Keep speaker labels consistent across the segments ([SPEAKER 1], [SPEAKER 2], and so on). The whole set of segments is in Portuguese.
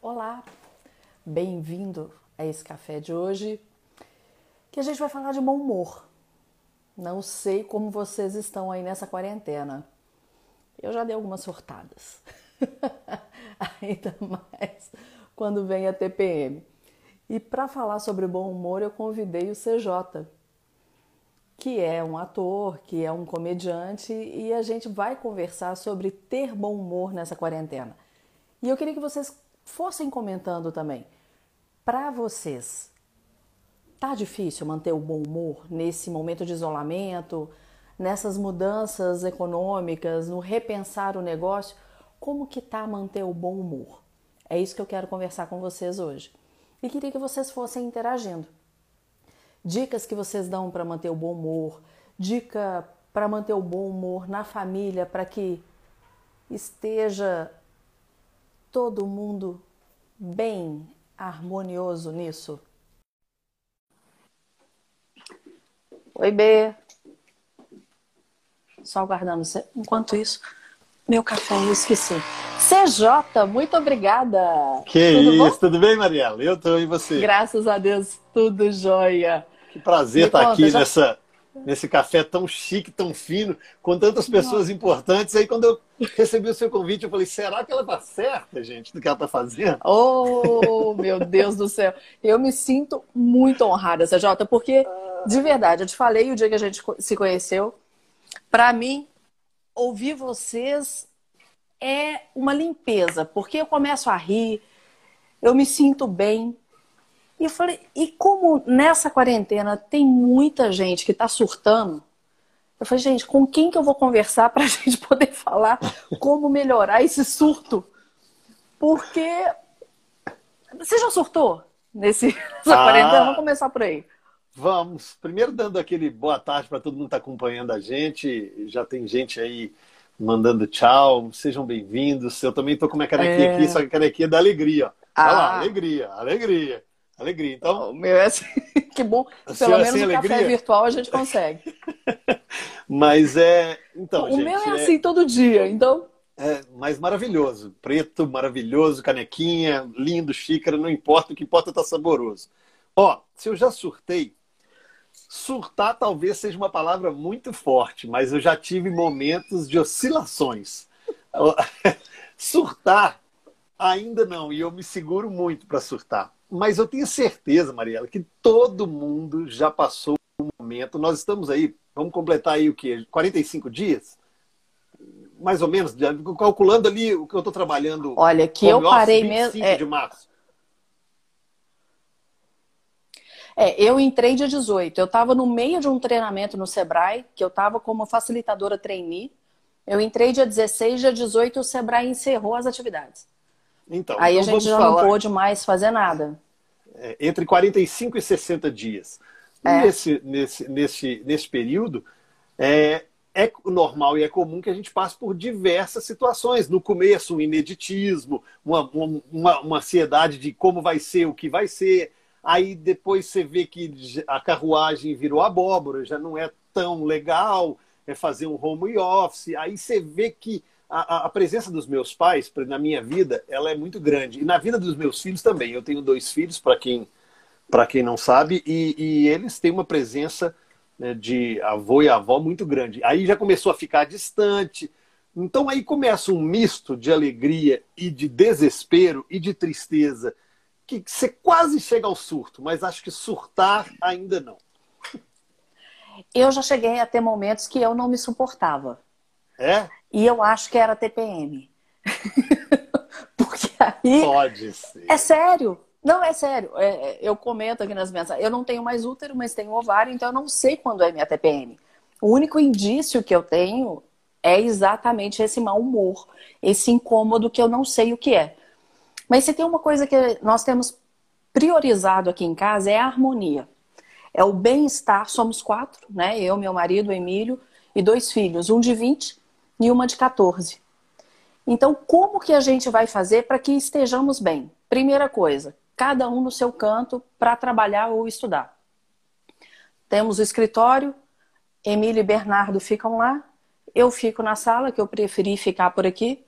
[SPEAKER 1] Olá, bem-vindo a esse café de hoje que a gente vai falar de bom humor. Não sei como vocês estão aí nessa quarentena. Eu já dei algumas surtadas, ainda mais quando vem a TPM. E para falar sobre bom humor, eu convidei o CJ, que é um ator, que é um comediante, e a gente vai conversar sobre ter bom humor nessa quarentena. E eu queria que vocês fossem comentando também. Para vocês, tá difícil manter o bom humor nesse momento de isolamento, nessas mudanças econômicas, no repensar o negócio? Como que tá manter o bom humor? É isso que eu quero conversar com vocês hoje. E queria que vocês fossem interagindo dicas que vocês dão para manter o bom humor, dica para manter o bom humor na família, para que esteja todo mundo bem harmonioso nisso. Oi, B. Só aguardando você. Enquanto isso, meu café eu esqueci. CJ, muito obrigada.
[SPEAKER 2] Que tudo isso, bom? tudo bem, Mariela? Eu tô e você?
[SPEAKER 1] Graças a Deus, tudo jóia.
[SPEAKER 2] Que prazer estar tá aqui já... nessa, nesse café tão chique, tão fino, com tantas pessoas importantes. Aí, quando eu recebi o seu convite, eu falei: será que ela está certa, gente, do que ela está fazendo?
[SPEAKER 1] Oh, meu Deus do céu! Eu me sinto muito honrada, CJ, porque, de verdade, eu te falei o dia que a gente se conheceu, para mim, ouvir vocês é uma limpeza, porque eu começo a rir, eu me sinto bem, e eu falei, e como nessa quarentena tem muita gente que está surtando, eu falei, gente, com quem que eu vou conversar para a gente poder falar como melhorar esse surto? Porque você já surtou nesse, nessa ah, quarentena? Vamos começar por aí.
[SPEAKER 2] Vamos. Primeiro dando aquele boa tarde para todo mundo que está acompanhando a gente. Já tem gente aí mandando tchau, sejam bem-vindos. Eu também estou com minha canequinha é... aqui, só que a canequinha é da alegria. Olha ah. lá, alegria, alegria. Alegria. Então,
[SPEAKER 1] o meu é assim, que bom. Pelo menos assim, o alegria. café virtual a gente consegue.
[SPEAKER 2] Mas é. Então,
[SPEAKER 1] o
[SPEAKER 2] gente,
[SPEAKER 1] meu é, é assim todo dia, então.
[SPEAKER 2] É, mas maravilhoso. Preto, maravilhoso, canequinha, lindo, xícara, não importa, o que importa é tá saboroso. Ó, se eu já surtei, surtar talvez seja uma palavra muito forte, mas eu já tive momentos de oscilações. surtar, ainda não, e eu me seguro muito para surtar mas eu tenho certeza, Mariela, que todo mundo já passou um momento. Nós estamos aí, vamos completar aí o quê? 45 dias? Mais ou menos, calculando ali o que eu estou trabalhando.
[SPEAKER 1] Olha, que eu parei mesmo.
[SPEAKER 2] É... de março.
[SPEAKER 1] É, eu entrei dia 18. Eu estava no meio de um treinamento no Sebrae, que eu estava como facilitadora trainee. Eu entrei dia 16, dia 18 o Sebrae encerrou as atividades. Então, Aí então a gente já falar... não pôde mais fazer nada.
[SPEAKER 2] É, entre 45 e 60 dias. É. Nesse, nesse, nesse, nesse período, é, é normal e é comum que a gente passe por diversas situações. No começo, um ineditismo, uma, uma, uma ansiedade de como vai ser, o que vai ser. Aí depois você vê que a carruagem virou abóbora, já não é tão legal, é fazer um home office. Aí você vê que a, a, presença dos meus pais na minha vida ela é muito grande e na vida dos meus filhos também. Eu tenho dois filhos para quem para quem não sabe e, e, eles têm uma presença né, de avô e avó muito grande. Aí já começou a ficar distante. Então aí começa um misto de alegria e de desespero e de tristeza que você quase chega ao surto, mas acho que surtar ainda não.
[SPEAKER 1] Eu já cheguei a ter momentos que eu não me suportava.
[SPEAKER 2] É?
[SPEAKER 1] E eu acho que era TPM. Porque aí.
[SPEAKER 2] Pode ser.
[SPEAKER 1] É sério. Não, é sério. É, é, eu comento aqui nas mensagens. Eu não tenho mais útero, mas tenho ovário, então eu não sei quando é minha TPM. O único indício que eu tenho é exatamente esse mau humor, esse incômodo que eu não sei o que é. Mas se tem uma coisa que nós temos priorizado aqui em casa é a harmonia. É o bem-estar. Somos quatro, né? Eu, meu marido, Emílio e dois filhos, um de 20 e uma de 14. Então, como que a gente vai fazer para que estejamos bem? Primeira coisa, cada um no seu canto para trabalhar ou estudar. Temos o escritório, Emílio e Bernardo ficam lá, eu fico na sala, que eu preferi ficar por aqui.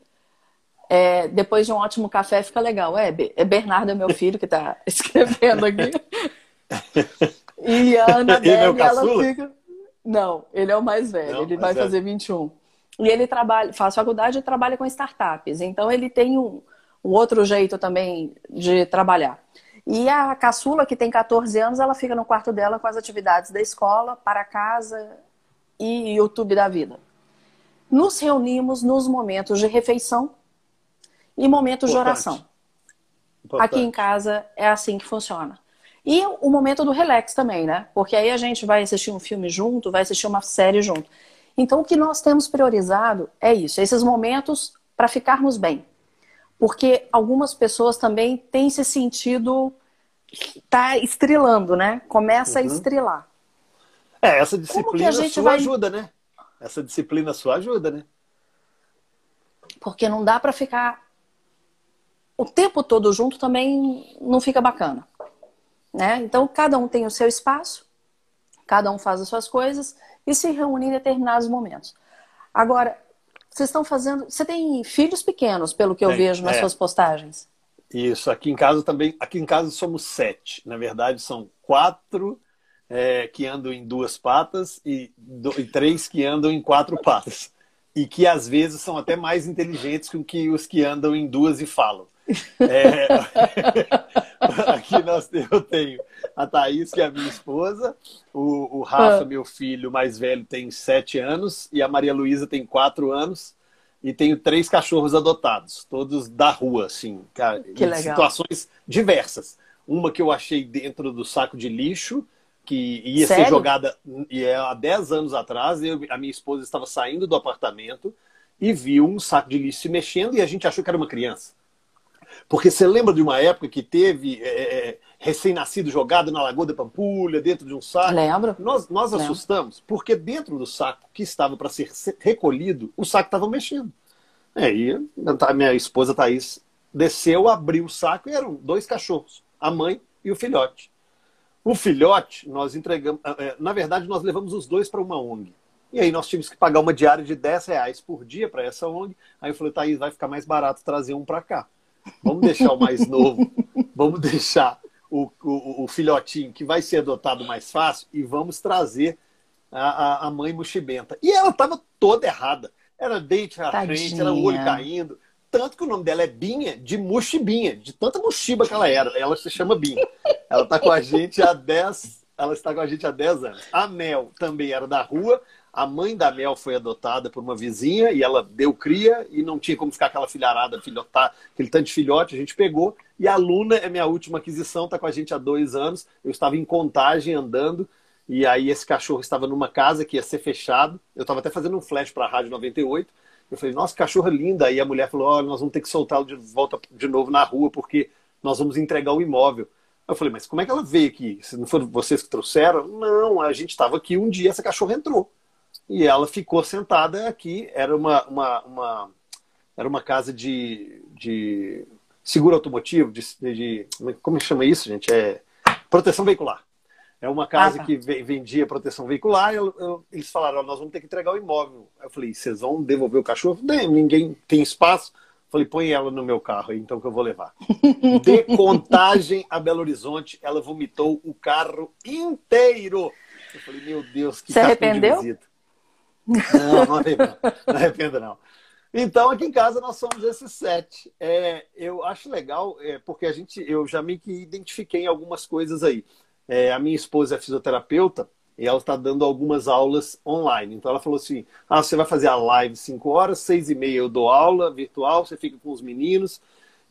[SPEAKER 1] É, depois de um ótimo café fica legal. É, é Bernardo, é meu filho, que está escrevendo aqui. E a Ana
[SPEAKER 2] Ele é
[SPEAKER 1] ela
[SPEAKER 2] caçula?
[SPEAKER 1] fica. Não, ele é o mais velho,
[SPEAKER 2] Não,
[SPEAKER 1] ele vai
[SPEAKER 2] velho.
[SPEAKER 1] fazer 21. E ele trabalha, faz faculdade e trabalha com startups. Então ele tem um, um outro jeito também de trabalhar. E a caçula, que tem 14 anos, ela fica no quarto dela com as atividades da escola, para casa e YouTube da vida. Nos reunimos nos momentos de refeição e momentos de
[SPEAKER 2] Importante.
[SPEAKER 1] oração.
[SPEAKER 2] Importante.
[SPEAKER 1] Aqui em casa é assim que funciona. E o momento do relax também, né? Porque aí a gente vai assistir um filme junto, vai assistir uma série junto. Então o que nós temos priorizado é isso, esses momentos para ficarmos bem. Porque algumas pessoas também têm se sentido tá estrilando, né? Começa a
[SPEAKER 2] Uhum.
[SPEAKER 1] estrilar.
[SPEAKER 2] É, essa disciplina
[SPEAKER 1] a
[SPEAKER 2] sua
[SPEAKER 1] vai-
[SPEAKER 2] ajuda, né? Essa disciplina sua ajuda, né?
[SPEAKER 1] Porque não dá para ficar o tempo todo junto também não fica bacana, né? Então cada um tem o seu espaço, cada um faz as suas coisas e se reúne em determinados momentos. Agora, vocês estão fazendo, você tem filhos pequenos, pelo que eu
[SPEAKER 2] Tem,
[SPEAKER 1] vejo nas
[SPEAKER 2] é.
[SPEAKER 1] suas postagens.
[SPEAKER 2] Isso, aqui em casa também. Aqui em casa somos sete. Na verdade, são quatro é, que andam em duas patas e, do- e três que andam em quatro patas. E que às vezes são até mais inteligentes que, que os que andam em duas e falam. É, aqui nós, eu tenho a Thaís, que é a minha esposa, o, o Rafa,
[SPEAKER 1] Ah.
[SPEAKER 2] meu filho mais velho, tem sete anos, e a Maria Luísa tem quatro anos. E tenho três cachorros adotados, todos da rua, assim, cara,
[SPEAKER 1] Que
[SPEAKER 2] em
[SPEAKER 1] legal.
[SPEAKER 2] situações diversas. Uma que eu achei dentro do saco de lixo, que ia ser
[SPEAKER 1] Sério?
[SPEAKER 2] jogada e é há 10 anos atrás. Eu, a minha esposa estava saindo do apartamento e viu um saco de lixo se mexendo e a gente achou que era uma criança. Porque você lembra de uma época que teve é, é, recém-nascido jogado na Lagoa da Pampulha, dentro de um saco?
[SPEAKER 1] Lembro?
[SPEAKER 2] Nós, nós
[SPEAKER 1] Lembro.
[SPEAKER 2] assustamos porque dentro do saco que estava para ser se- recolhido, o saco estava mexendo. Aí a minha esposa Thaís desceu, abriu o saco e eram dois cachorros, a mãe e o filhote. O filhote, nós entregamos. eh, Na verdade, nós levamos os dois para uma ONG. E aí nós tivemos que pagar uma diária de 10 reais por dia para essa ONG. Aí eu falei, Thaís, vai ficar mais barato trazer um para cá. Vamos deixar o mais novo, vamos deixar o, o, o filhotinho que vai ser adotado mais fácil e vamos trazer a, a, mãe mochibenta. E ela estava toda errada. Era dente na frente, era o olho caindo. Tanto que o nome dela é Binha, de mochibinha, de tanta mochiba que ela era. Ela se chama Binha. Ela está com a gente há 10, ela está com a gente há 10 anos. A Mel também era da rua. A mãe da Mel foi adotada por uma vizinha e ela deu cria e não tinha como ficar aquela filharada, filhotar, aquele tanto de filhote, a gente pegou. E a Luna é minha última aquisição, está com a gente há dois anos. Eu estava em contagem andando e aí esse cachorro estava numa casa que ia ser fechado. Eu estava até fazendo um flash para a Rádio 98. Eu falei, nossa, cachorro linda. Aí a mulher falou, olha, nós vamos ter que soltá-lo de volta de novo na rua porque nós vamos entregar o imóvel. Eu falei, mas como é que ela veio aqui? Se não foram vocês que trouxeram? Não, a gente estava aqui um dia, essa cachorra entrou. E ela ficou sentada aqui. Era uma, uma, uma- era uma casa de, de seguro automotivo, de, de- como é que chama isso, gente? É proteção veicular. É uma casa
[SPEAKER 1] Ah, tá.
[SPEAKER 2] que ve- vendia proteção veicular. Eu- eu- eles falaram, "Ó, nós vamos ter que entregar o imóvel. Eu falei, vocês vão devolver o cachorro? Não, ninguém tem espaço. Falei, põe ela no meu carro então que eu vou levar. De contagem a Belo Horizonte, ela vomitou o carro inteiro. Eu falei, meu Deus, que
[SPEAKER 1] Você
[SPEAKER 2] cartão de
[SPEAKER 1] arrependeu?
[SPEAKER 2] visita. Não, não arrependo. Não arrependo, não. Então, aqui em casa nós somos esses sete. É, eu acho legal, é, porque a gente, eu já que identifiquei algumas coisas aí. É, a minha esposa é fisioterapeuta e ela está dando algumas aulas online. Então ela falou assim: ah, você vai fazer a live 5 horas, seis e meia eu dou aula virtual, você fica com os meninos.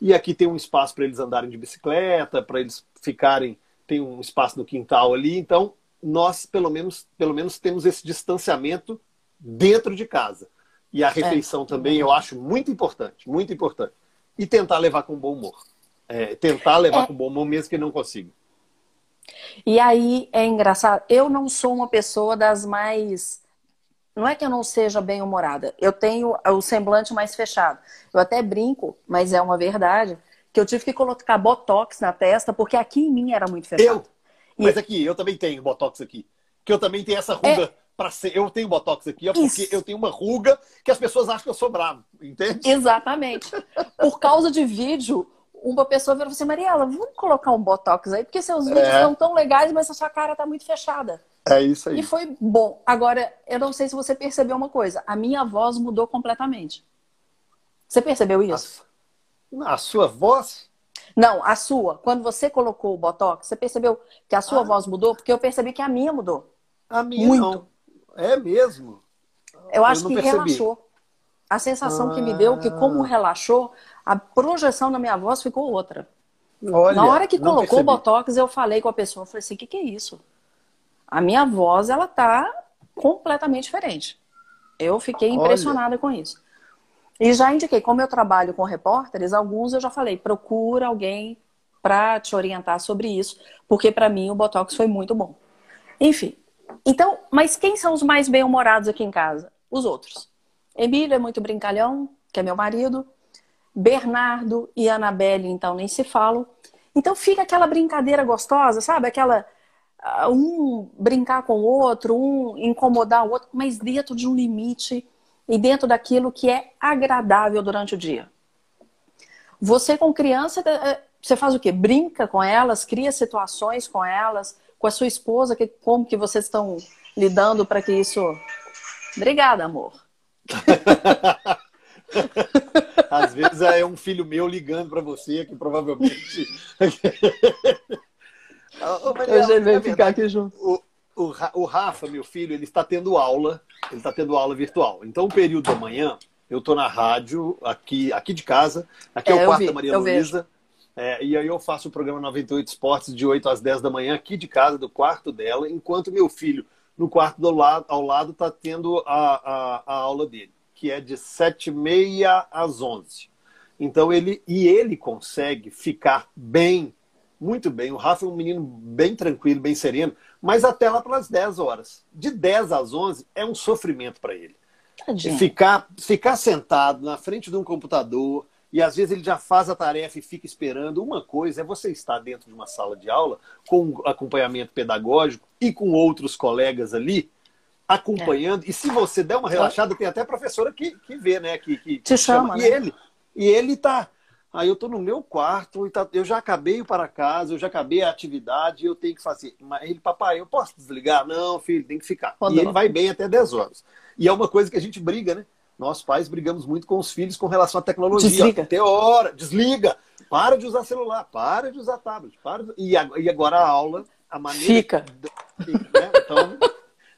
[SPEAKER 2] E aqui tem um espaço para eles andarem de bicicleta, para eles ficarem, tem um espaço no quintal ali. Então, nós pelo menos, pelo menos temos esse distanciamento dentro de casa. E a refeição também eu acho muito importante, muito importante. E tentar levar com bom humor. É, tentar levar
[SPEAKER 1] É.
[SPEAKER 2] com bom humor mesmo que não consiga.
[SPEAKER 1] E aí é engraçado, eu não sou uma pessoa das mais. Não é que eu não seja bem humorada, eu tenho o semblante mais fechado. Eu até brinco, mas é uma verdade, que eu tive que colocar botox na testa, porque aqui em mim era muito fechado.
[SPEAKER 2] Eu, mas aqui, eu também tenho botox aqui. Que eu também tenho essa ruga
[SPEAKER 1] É.
[SPEAKER 2] para ser. Eu tenho botox aqui, é porque Isso. eu tenho uma ruga que as pessoas acham que eu sou bravo, entende?
[SPEAKER 1] Exatamente. Por causa de vídeo, uma pessoa virou assim, Mariela, vamos colocar um botox aí, porque seus vídeos é. tão legais, mas a sua cara tá muito fechada.
[SPEAKER 2] É isso aí.
[SPEAKER 1] E foi bom. Agora, eu não sei se você percebeu uma coisa. A minha voz mudou completamente. Você percebeu isso?
[SPEAKER 2] A, a sua voz?
[SPEAKER 1] Não, a sua. Quando você colocou o botox, você percebeu que a sua ah. voz mudou? Porque eu percebi que a minha mudou.
[SPEAKER 2] A minha Muito. não. É mesmo?
[SPEAKER 1] Eu acho eu que percebi. relaxou. A sensação ah. que me deu que como ah. relaxou, a projeção na minha voz ficou outra. Olha, na hora que colocou percebi. o botox, eu falei com a pessoa, eu falei assim, o que, que é isso? A minha voz, ela tá completamente diferente. Eu fiquei impressionada Olha. com isso. E já indiquei, como eu trabalho com repórteres, alguns eu já falei, procura alguém para te orientar sobre isso, porque para mim o Botox foi muito bom. Enfim, então, mas quem são os mais bem-humorados aqui em casa? Os outros. Emílio é muito brincalhão, que é meu marido. Bernardo e Anabelle, então, nem se falam. Então fica aquela brincadeira gostosa, sabe? Aquela ah, um brincar com o outro, um incomodar o outro, mas dentro de um limite e dentro daquilo que é agradável durante o dia. Você com criança, eh, você faz o quê? Brinca com elas, cria situações com elas, com a sua esposa, que, como que vocês estão lidando para que isso. Obrigada, amor.
[SPEAKER 2] Às vezes é um filho meu ligando para você, que provavelmente.
[SPEAKER 1] Eu já veio ficar aqui junto.
[SPEAKER 2] O, o, o Rafa, meu filho, ele está tendo aula, ele está tendo aula virtual. Então, o período da manhã, eu estou na rádio, aqui, aqui de casa, aqui é, é o quarto vi, da Maria Luísa. É, e aí eu faço o programa 98 Esportes de 8 às 10 da manhã, aqui de casa, do quarto dela, enquanto meu filho, no quarto do lado, ao lado, está tendo a, a, a, aula dele, que é de 7 e meia às 11. Então ele e ele consegue ficar bem, muito bem. O Rafa é um menino bem tranquilo, bem sereno, mas até lá pelas 10 horas. De 10 às 11 é um sofrimento para ele. Ficar, ficar sentado na frente de um computador, e às vezes ele já faz a tarefa e fica esperando. Uma coisa é você estar dentro de uma sala de aula com acompanhamento pedagógico e com outros colegas ali acompanhando. É. E se você der uma relaxada, tem até professora que, que vê, né? Que, que
[SPEAKER 1] Te chama. chama.
[SPEAKER 2] E né? ele, e ele tá. Aí eu estou no meu quarto e tá, eu já acabei para casa, eu já acabei a atividade, eu tenho que fazer. Mas ele, papai, eu posso desligar? Não, filho, tem que ficar. Quando e ele vai bem até 10 horas. E é uma coisa que a gente briga, né? Nós pais brigamos muito com os filhos com relação à tecnologia.
[SPEAKER 1] Desliga.
[SPEAKER 2] Tem hora, desliga. Para de usar celular, para de usar tablet. Para de... e, agora a aula, a maneira.
[SPEAKER 1] Fica.
[SPEAKER 2] fica né? Então,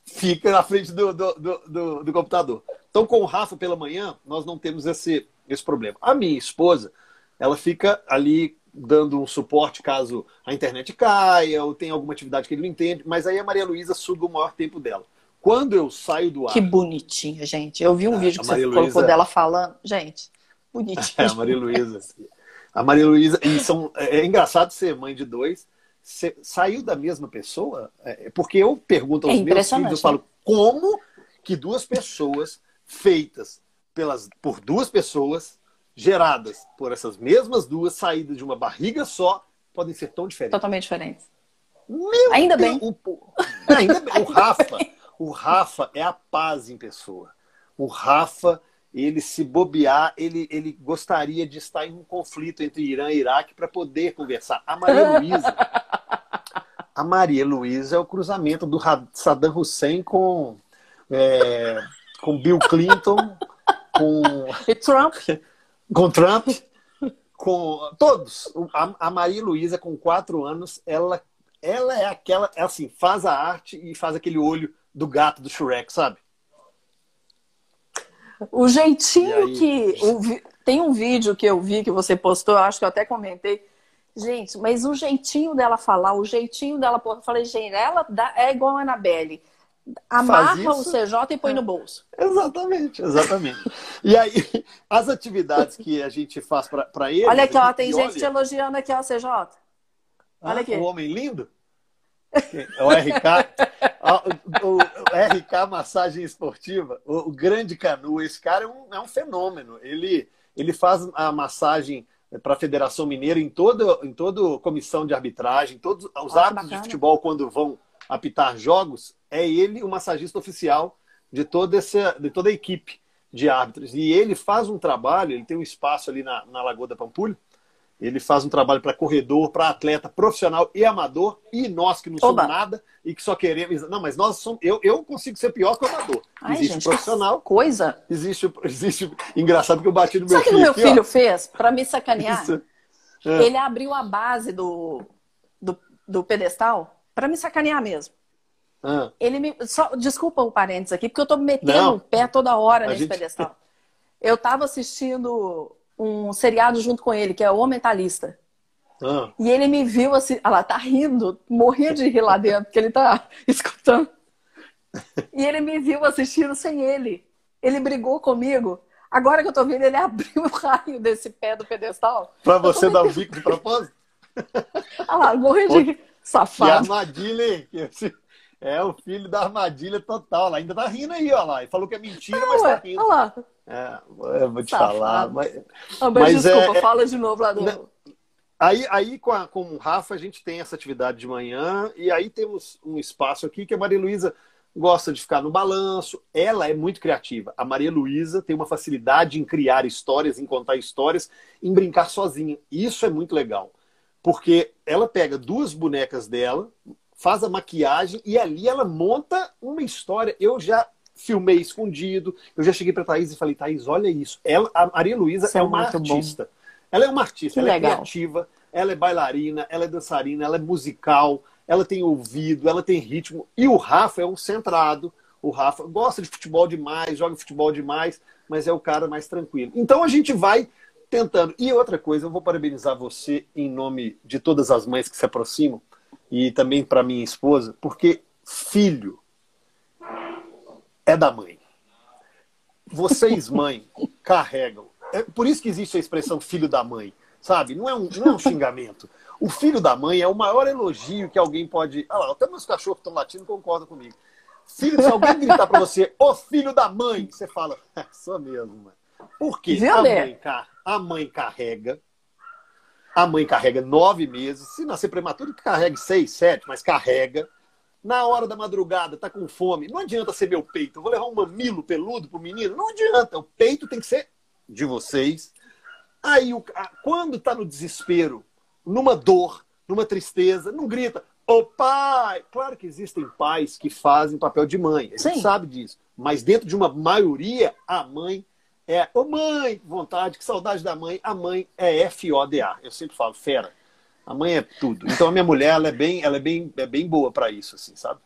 [SPEAKER 2] fica na frente do, do, do, do, computador. Então, com o Rafa pela manhã, nós não temos esse, esse problema. A minha esposa, ela fica ali dando um suporte caso a internet caia ou tenha alguma atividade que ele não entende, mas aí a Maria Luísa suga o maior tempo dela. Quando eu saio do ar.
[SPEAKER 1] Que bonitinha, gente. Eu vi um ah, vídeo que você Luiza... colocou dela falando. Gente, bonitinha. É,
[SPEAKER 2] a Maria Luísa. A Maria Luísa. E são, é, é engraçado ser mãe de dois. Você saiu da mesma pessoa? É, porque eu pergunto aos é meus filhos, eu falo, como que duas pessoas feitas pelas, por duas pessoas, geradas por essas mesmas duas, saídas de uma barriga só, podem ser tão diferentes?
[SPEAKER 1] Totalmente diferentes. Meu ainda Deus, bem.
[SPEAKER 2] O, ainda bem. O Rafa, o Rafa é a paz em pessoa. O Rafa, ele se bobear, ele, ele gostaria de estar em um conflito entre Irã e Iraque para poder conversar. A Maria Luísa. a Maria Luísa é o cruzamento do Saddam Hussein com, é, com Bill Clinton, com.
[SPEAKER 1] E Trump?
[SPEAKER 2] Com Trump, com todos. A, Maria Luísa, com quatro anos, ela, ela é aquela, é assim, faz a arte e faz aquele olho do gato do Shrek, sabe?
[SPEAKER 1] O jeitinho que. O, tem um vídeo que eu vi que você postou, acho que eu até comentei. Gente, mas o jeitinho dela falar, o jeitinho dela. Eu falei, gente, ela dá, é igual a Anabelle. Amarra o CJ e põe é. no bolso.
[SPEAKER 2] Exatamente, exatamente. e aí, as atividades que a gente faz para ele.
[SPEAKER 1] Olha aqui, ó, tem gente olha... te elogiando aqui, ó, CJ. Olha
[SPEAKER 2] ah, aqui. O homem lindo? É o RK, o, o, RK Massagem Esportiva, o, o, grande Canu, esse cara é um, é um fenômeno. Ele, ele faz a massagem para a Federação Mineira em toda em toda comissão de arbitragem, todos os árbitros de futebol quando vão apitar jogos, é ele o massagista oficial de toda, essa, de toda a equipe de árbitros. E ele faz um trabalho, ele tem um espaço ali na, na Lagoa da Pampulha, ele faz um trabalho para corredor, para atleta profissional e amador, e nós que não somos Oba. nada e que só queremos. Não, mas nós somos. Eu, eu consigo ser pior que o amador.
[SPEAKER 1] Ai, existe gente, profissional. Coisa.
[SPEAKER 2] Existe, existe. Engraçado que eu bati no meu
[SPEAKER 1] Sabe filho. Sabe o que meu filho fez para me sacanear? É. Ele abriu a base do, do, do pedestal para me sacanear mesmo. Ah. Ele me. Só, desculpa o parênteses aqui, porque eu tô metendo não. o pé toda hora a nesse gente... pedestal. Eu tava assistindo um seriado junto com ele, que é O Mentalista. Ah. E ele me viu assim, ela ah tá rindo, morria de rir lá dentro, porque ele tá escutando. E ele me viu assistindo sem ele. Ele brigou comigo. Agora que eu tô vendo, ele abriu o raio desse pé do pedestal.
[SPEAKER 2] Pra você dar o um bico de propósito?
[SPEAKER 1] Olha lá, morri de rir. Safado.
[SPEAKER 2] Que armadilha, hein? É o filho da armadilha total. Ela ainda tá rindo aí, ó lá. Ele falou que é mentira, é, mas tá rindo. Olha lá. É, eu vou te Safado. falar. Mas,
[SPEAKER 1] mas, mas desculpa, é, fala de novo lá do. Né,
[SPEAKER 2] aí, aí com, a, com o Rafa, a gente tem essa atividade de manhã, e aí temos um espaço aqui que a Maria Luísa gosta de ficar no balanço. Ela é muito criativa. A Maria Luísa tem uma facilidade em criar histórias, em contar histórias, em brincar sozinha. Isso é muito legal. Porque ela pega duas bonecas dela, faz a maquiagem e ali ela monta uma história. Eu já filmei escondido, eu já cheguei para Thaís e falei, Thaís, olha isso. Ela, a Maria Luísa é, é uma artista. Bom. Ela é uma artista, que ela é legal. é criativa, ela é bailarina, ela é dançarina, ela é musical, ela tem ouvido, ela tem ritmo. E o Rafa é um centrado. O Rafa gosta de futebol demais, joga futebol demais, mas é o cara mais tranquilo. Então a gente vai tentando. E outra coisa, eu vou parabenizar você em nome de todas as mães que se aproximam e também para minha esposa, porque filho é da mãe. Vocês, mãe, carregam. É por isso que existe a expressão filho da mãe, sabe? Não é um, não é um xingamento. O filho da mãe é o maior elogio que alguém pode. Ah lá, até meus cachorros estão latindo concordam comigo. Filho, se alguém gritar para você, ô filho da mãe, você fala, é, sou mesmo, mãe. Por quê? A mãe, a mãe carrega a mãe carrega nove meses. Se nascer prematuro, que carregue seis, sete, mas carrega. Na hora da madrugada, tá com fome. Não adianta ser meu peito. Eu vou levar um mamilo peludo pro menino. Não adianta. O peito tem que ser de vocês. Aí, o, quando tá no desespero, numa dor, numa tristeza, não grita, ô pai! Claro que existem pais que fazem papel de mãe. A gente Sim. sabe disso. Mas dentro de uma maioria, a mãe é, ô mãe, vontade, que saudade da mãe. A mãe é F-O-D-A. Eu sempre falo, fera. A mãe é tudo. Então a minha mulher, ela é bem, ela é bem, é bem boa para isso, assim, sabe?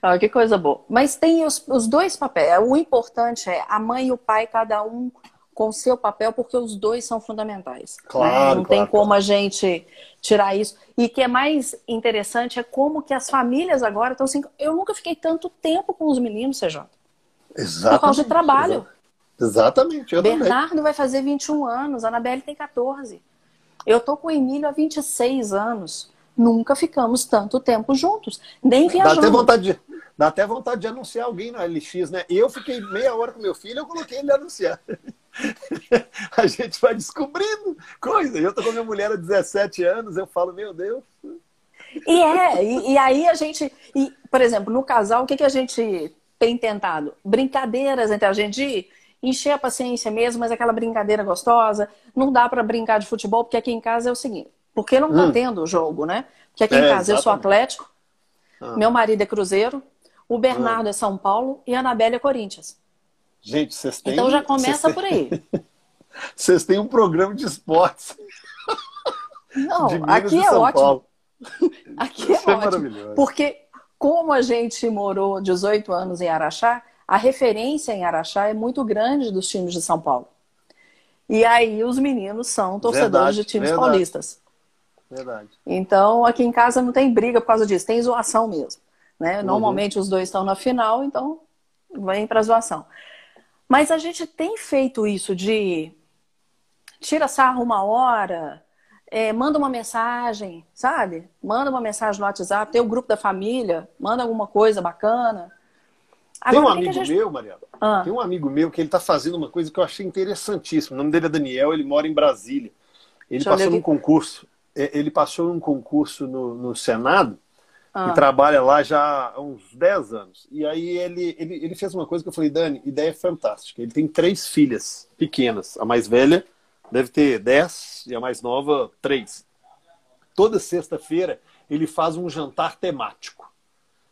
[SPEAKER 1] Ah, que coisa boa. Mas tem os, os dois papéis. O importante é a mãe e o pai, cada um com seu papel, porque os dois são fundamentais.
[SPEAKER 2] Né? Claro. Né?
[SPEAKER 1] Não
[SPEAKER 2] claro,
[SPEAKER 1] tem como a gente tirar isso. E o que é mais interessante é como que as famílias agora estão assim. Eu nunca fiquei tanto tempo com os meninos, CJ.
[SPEAKER 2] Exato.
[SPEAKER 1] Por causa de trabalho.
[SPEAKER 2] Exatamente. Eu
[SPEAKER 1] Bernardo
[SPEAKER 2] também.
[SPEAKER 1] vai fazer 21 anos, a Anabelle tem 14. Eu tô com o Emílio há 26 anos. Nunca ficamos tanto tempo juntos. Nem viajamos.
[SPEAKER 2] Dá até vontade de, dá até vontade de anunciar alguém na LX, né? Eu fiquei meia hora com meu filho, eu coloquei ele anunciar. a gente vai descobrindo coisa. Eu tô com minha mulher há 17 anos, eu falo, meu Deus.
[SPEAKER 1] E é, e, e aí a gente, e, por exemplo, no casal, o que, que a gente tem tentado? Brincadeiras entre a gente encher a paciência mesmo, mas aquela brincadeira gostosa. Não dá para brincar de futebol, porque aqui em casa é o seguinte: porque não tá hum. tendo o jogo, né? Porque aqui é, em casa exatamente. eu sou Atlético, ah. meu marido é Cruzeiro, o Bernardo ah. é São Paulo e a Anabelle é Corinthians.
[SPEAKER 2] Gente, vocês têm.
[SPEAKER 1] Então já começa por aí.
[SPEAKER 2] Vocês têm um programa de esportes.
[SPEAKER 1] Não, aqui é ótimo. Paulo. Aqui é Isso ótimo. É porque como a gente morou 18 anos em Araxá, a referência em Araxá é muito grande dos times de São Paulo. E aí os meninos são torcedores verdade, de times verdade. paulistas.
[SPEAKER 2] Verdade.
[SPEAKER 1] Então, aqui em casa não tem briga por causa disso, tem zoação mesmo. Né? Uhum. Normalmente os dois estão na final, então vem para zoação. Mas a gente tem feito isso de tira sarro uma hora, é, manda uma mensagem, sabe? Manda uma mensagem no WhatsApp, tem o grupo da família, manda alguma coisa bacana.
[SPEAKER 2] Agora, tem um amigo gente... meu, Mariana, ah. tem um amigo meu que ele está fazendo uma coisa que eu achei interessantíssima. O nome dele é Daniel, ele mora em Brasília. Ele Deixa passou num concurso, é, ele passou num concurso no, no Senado ah. e trabalha lá já há uns 10 anos. E aí ele, ele, ele fez uma coisa que eu falei, Dani, ideia fantástica. Ele tem três filhas pequenas. A mais velha deve ter 10 e a mais nova, 3. Toda sexta-feira ele faz um jantar temático.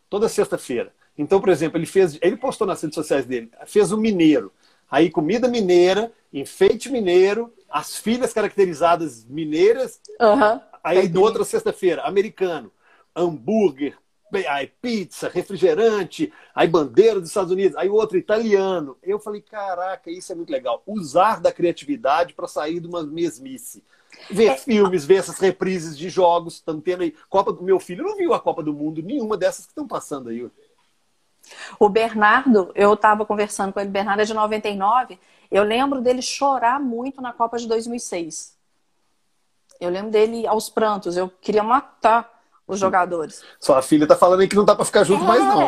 [SPEAKER 2] Toda sexta-feira. Então, por exemplo, ele fez, ele postou nas redes sociais dele, fez o um mineiro. Aí comida mineira, enfeite mineiro, as filhas caracterizadas mineiras.
[SPEAKER 1] Uhum.
[SPEAKER 2] Aí, do outra sexta-feira, americano, hambúrguer, aí pizza, refrigerante, aí bandeira dos Estados Unidos, aí outro italiano. Eu falei, caraca, isso é muito legal. Usar da criatividade para sair de uma mesmice. Ver é... filmes, ver essas reprises de jogos, estão tendo aí. Copa do meu filho não viu a Copa do Mundo, nenhuma dessas que estão passando aí.
[SPEAKER 1] O Bernardo, eu estava conversando com ele, Bernardo é de 99, eu lembro dele chorar muito na Copa de 2006. Eu lembro dele aos prantos, eu queria matar os jogadores.
[SPEAKER 2] Sua filha tá falando aí que não dá para ficar junto
[SPEAKER 1] é,
[SPEAKER 2] mais não.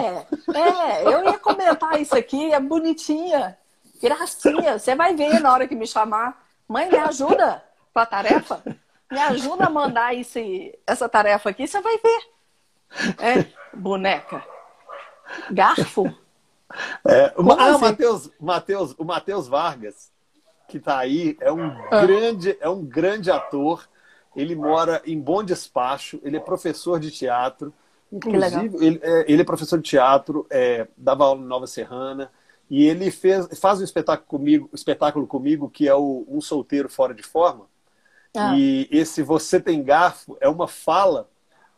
[SPEAKER 1] É, eu ia comentar isso aqui, é bonitinha, gracinha. Você vai ver na hora que me chamar. Mãe, me ajuda com a tarefa? Me ajuda a mandar esse, essa tarefa aqui, você vai ver. É, boneca. Garfo?
[SPEAKER 2] É, o, ah, assim? o Matheus, Mateus, o Matheus Vargas, que está aí, é um, ah. grande, é um grande ator. Ele mora em Bom Despacho, ele é professor de teatro. Inclusive, ele é, ele é, professor de teatro, é, dava aula em Nova Serrana. E ele fez, faz um espetáculo comigo, espetáculo comigo que é o Um Solteiro Fora de Forma. Ah. E esse Você Tem Garfo é uma fala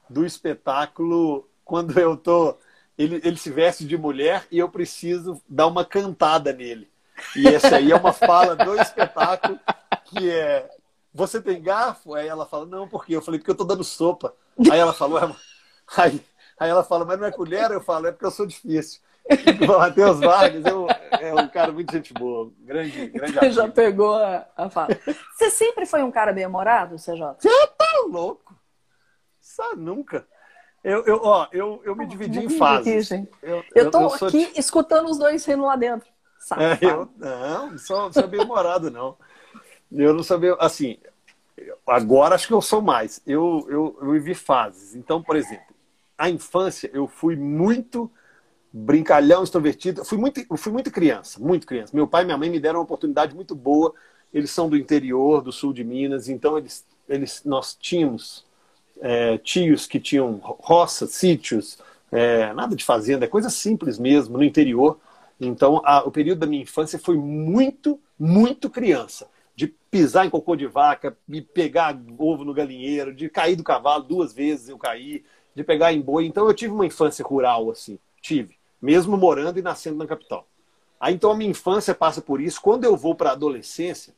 [SPEAKER 2] do espetáculo quando eu tô ele, ele se veste de mulher e eu preciso dar uma cantada nele. E essa aí é uma fala do espetáculo que é você tem garfo? Aí ela fala, não, por quê? Eu falei, porque eu tô dando sopa. Aí ela falou, é... aí, aí ela fala, mas não é colher? Eu falo, é porque eu sou difícil. O Matheus Vargas eu, é um cara muito gente boa, grande, grande
[SPEAKER 1] Você já pegou a, a fala. Você sempre foi um cara bem-humorado, CJ?
[SPEAKER 2] Você tá louco? Só nunca. Eu, eu, ó, eu, eu me dividi em fases.
[SPEAKER 1] Aqui, eu, eu tô eu aqui de... escutando os dois rindo lá dentro.
[SPEAKER 2] É, eu, não, não sou, sou bem humorado, não. Eu não sabia, assim, agora acho que eu sou mais. Eu, eu, eu vivi fases. Então, por exemplo, a infância eu fui muito brincalhão, extrovertido. Eu fui muito, eu fui muito criança, muito criança. Meu pai e minha mãe me deram uma oportunidade muito boa. Eles são do interior, do sul de Minas, então eles, eles, nós tínhamos é, tios que tinham roças, sítios, é, nada de fazenda, é coisa simples mesmo, no interior. Então, a, o período da minha infância foi muito, muito criança. De pisar em cocô de vaca, de pegar ovo no galinheiro, de cair do cavalo duas vezes eu caí, de pegar em boi. Então, eu tive uma infância rural, assim, tive, mesmo morando e nascendo na capital. Aí, então, a minha infância passa por isso. Quando eu vou para a adolescência,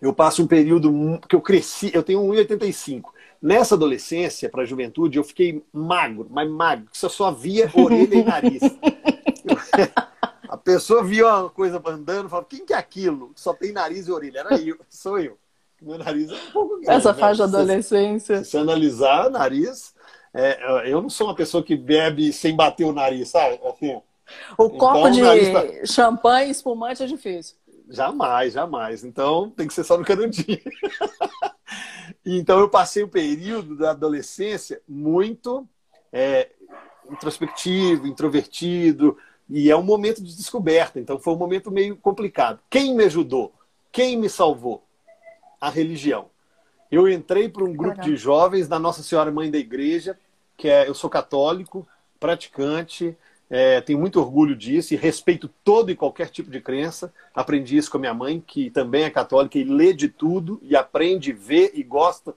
[SPEAKER 2] eu passo um período que eu cresci, eu tenho 1,85. Nessa adolescência, para a juventude, eu fiquei magro, mas magro, que só via orelha e nariz. a pessoa via uma coisa andando e falava, quem que é aquilo? Só tem nariz e orelha. Era eu, sou eu. Meu nariz é um pouco grande.
[SPEAKER 1] Essa né? faixa de adolescência.
[SPEAKER 2] Se, se analisar, nariz. É, eu não sou uma pessoa que bebe sem bater o nariz, sabe? Assim,
[SPEAKER 1] o copo então, de tá... champanhe espumante é difícil.
[SPEAKER 2] Jamais, jamais. Então tem que ser só no canudinho. então eu passei o um período da adolescência muito é, introspectivo, introvertido, e é um momento de descoberta. Então foi um momento meio complicado. Quem me ajudou? Quem me salvou? A religião. Eu entrei para um grupo de jovens da Nossa Senhora Mãe da Igreja, que é eu sou católico, praticante, é, tenho muito orgulho disso e respeito todo e qualquer tipo de crença. Aprendi isso com a minha mãe, que também é católica e lê de tudo e aprende, vê e gosta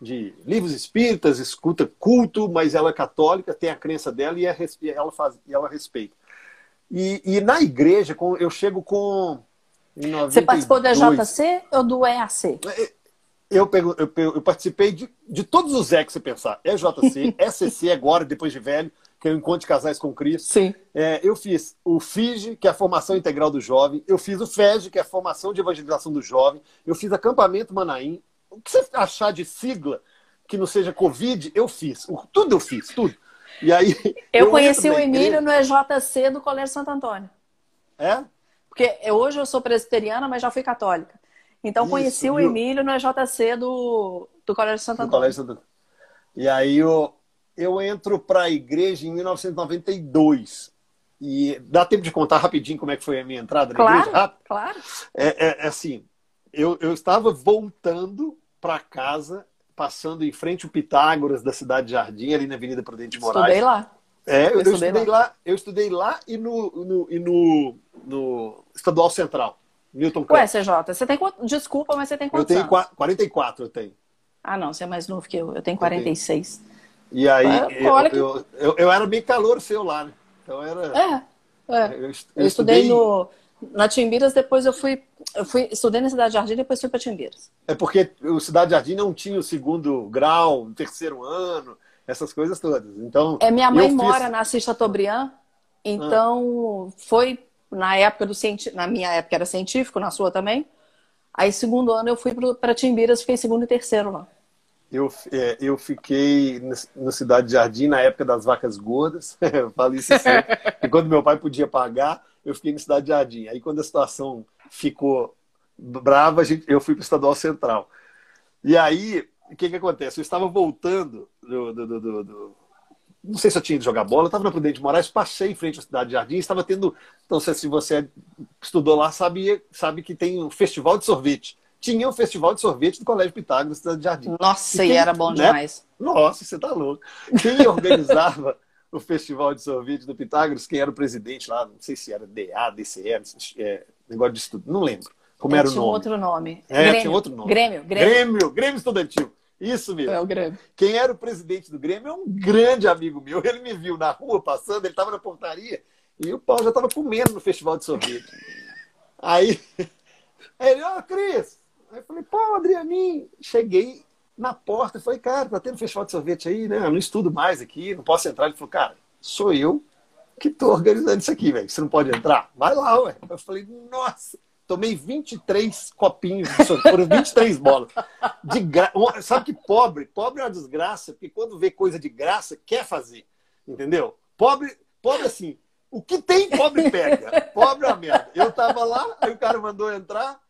[SPEAKER 2] de livros espíritas, escuta culto, mas ela é católica, tem a crença dela e, é, ela, faz, e ela respeita. E, e, na igreja, eu chego com.
[SPEAKER 1] Você participou da JC ou do EAC?
[SPEAKER 2] É, eu, eu, eu, participei de, de todos os E que você pensar. EJC, SCC agora, depois de velho que é o Encontro de Casais com Cristo.
[SPEAKER 1] Sim.
[SPEAKER 2] É, eu fiz o FIG, que é a Formação Integral do Jovem. Eu fiz o FEG, que é a Formação de Evangelização do Jovem. Eu fiz Acampamento Manaim. O que você achar de sigla que não seja Covid, eu fiz. Tudo eu fiz, tudo. E aí.
[SPEAKER 1] Eu, eu conheci o Emílio no EJC do Colégio Santo Antônio.
[SPEAKER 2] É?
[SPEAKER 1] Porque hoje eu sou presbiteriana, mas já fui católica. Então Isso, conheci o Emílio no EJC do, do Colégio Santo Antônio. Colégio Santo...
[SPEAKER 2] E aí o, eu entro para a igreja em 1992. E dá tempo de contar rapidinho como é que foi a minha entrada na
[SPEAKER 1] claro,
[SPEAKER 2] igreja? Rápido?
[SPEAKER 1] Claro.
[SPEAKER 2] É, é, é assim, eu, eu estava voltando para casa, passando em frente ao Pitágoras da cidade de Jardim, ali na Avenida Prudente de Moraes.
[SPEAKER 1] Estudei lá.
[SPEAKER 2] É, eu, eu estudei, estudei lá. lá. Eu estudei lá e no, no, e no, no Estadual Central. Milton
[SPEAKER 1] Ué, CJ, você tem quanto? Desculpa, mas você tem quantos
[SPEAKER 2] Eu tenho
[SPEAKER 1] anos?
[SPEAKER 2] 44, eu tenho.
[SPEAKER 1] Ah, não, você é mais novo que eu. Eu tenho 46.
[SPEAKER 2] Eu e aí, eu, olha que... eu, eu, eu, era bem calor seu lá, né? Então era.
[SPEAKER 1] É, é. Eu, eu, estudei no, na Timbiras, depois eu fui. Eu fui, estudei na Cidade Jardim, depois fui para Timbiras.
[SPEAKER 2] É porque o Cidade Jardim não tinha o segundo grau, o terceiro ano, essas coisas todas. Então.
[SPEAKER 1] É, minha mãe mora fiz... na Assis Chateaubriand, então ah. foi na época do científico, na minha época era científico, na sua também. Aí, segundo ano, eu fui para Timbiras, fiquei segundo e terceiro lá.
[SPEAKER 2] Eu, é, eu fiquei no Cidade Jardim na época das vacas gordas. eu falo isso sempre. e quando meu pai podia pagar, eu fiquei no Cidade Jardim. Aí, quando a situação ficou brava, eu fui para o Estadual Central. E aí, o que, que acontece? Eu estava voltando do, do, do, do não sei se eu tinha ido jogar bola, eu estava na Prudente de Moraes, passei em frente à Cidade de Jardim, estava tendo, então se você estudou lá, sabe, sabe que tem um festival de sorvete. Tinha um festival de sorvete do Colégio Pitágoras, Cidade de Jardim.
[SPEAKER 1] Nossa, e, quem, e era bom né? demais.
[SPEAKER 2] Nossa, você tá louco. Quem organizava o festival de sorvete do Pitágoras, quem era o presidente lá, não sei se era DA, DCE, é, negócio de estudo, não lembro como é, era o nome.
[SPEAKER 1] Tinha outro nome.
[SPEAKER 2] É, Grêmio. tinha outro nome.
[SPEAKER 1] Grêmio, Grêmio.
[SPEAKER 2] Grêmio, Grêmio Estudantil. Isso mesmo.
[SPEAKER 1] É o Grêmio.
[SPEAKER 2] Quem era o presidente do Grêmio é um grande amigo meu. Ele me viu na rua passando, ele estava na portaria e o Paulo já estava comendo no festival de sorvete. Aí, ele, ó, oh, Cris. Aí eu falei, pô, Adrianinho. Cheguei na porta falei, cara, tá tendo festival de sorvete aí, né? Eu não estudo mais aqui, não posso entrar. Ele falou, cara, sou eu que tô organizando isso aqui, velho. Você não pode entrar? Vai lá, ué. Eu falei, nossa. Tomei 23 copinhos de sorvete, foram 23 bolas. De gra... Sabe que pobre? Pobre é uma desgraça, porque quando vê coisa de graça, quer fazer. Entendeu? Pobre, pobre assim, o que tem, pobre pega. Pobre é a merda. Eu tava lá, aí o cara mandou entrar,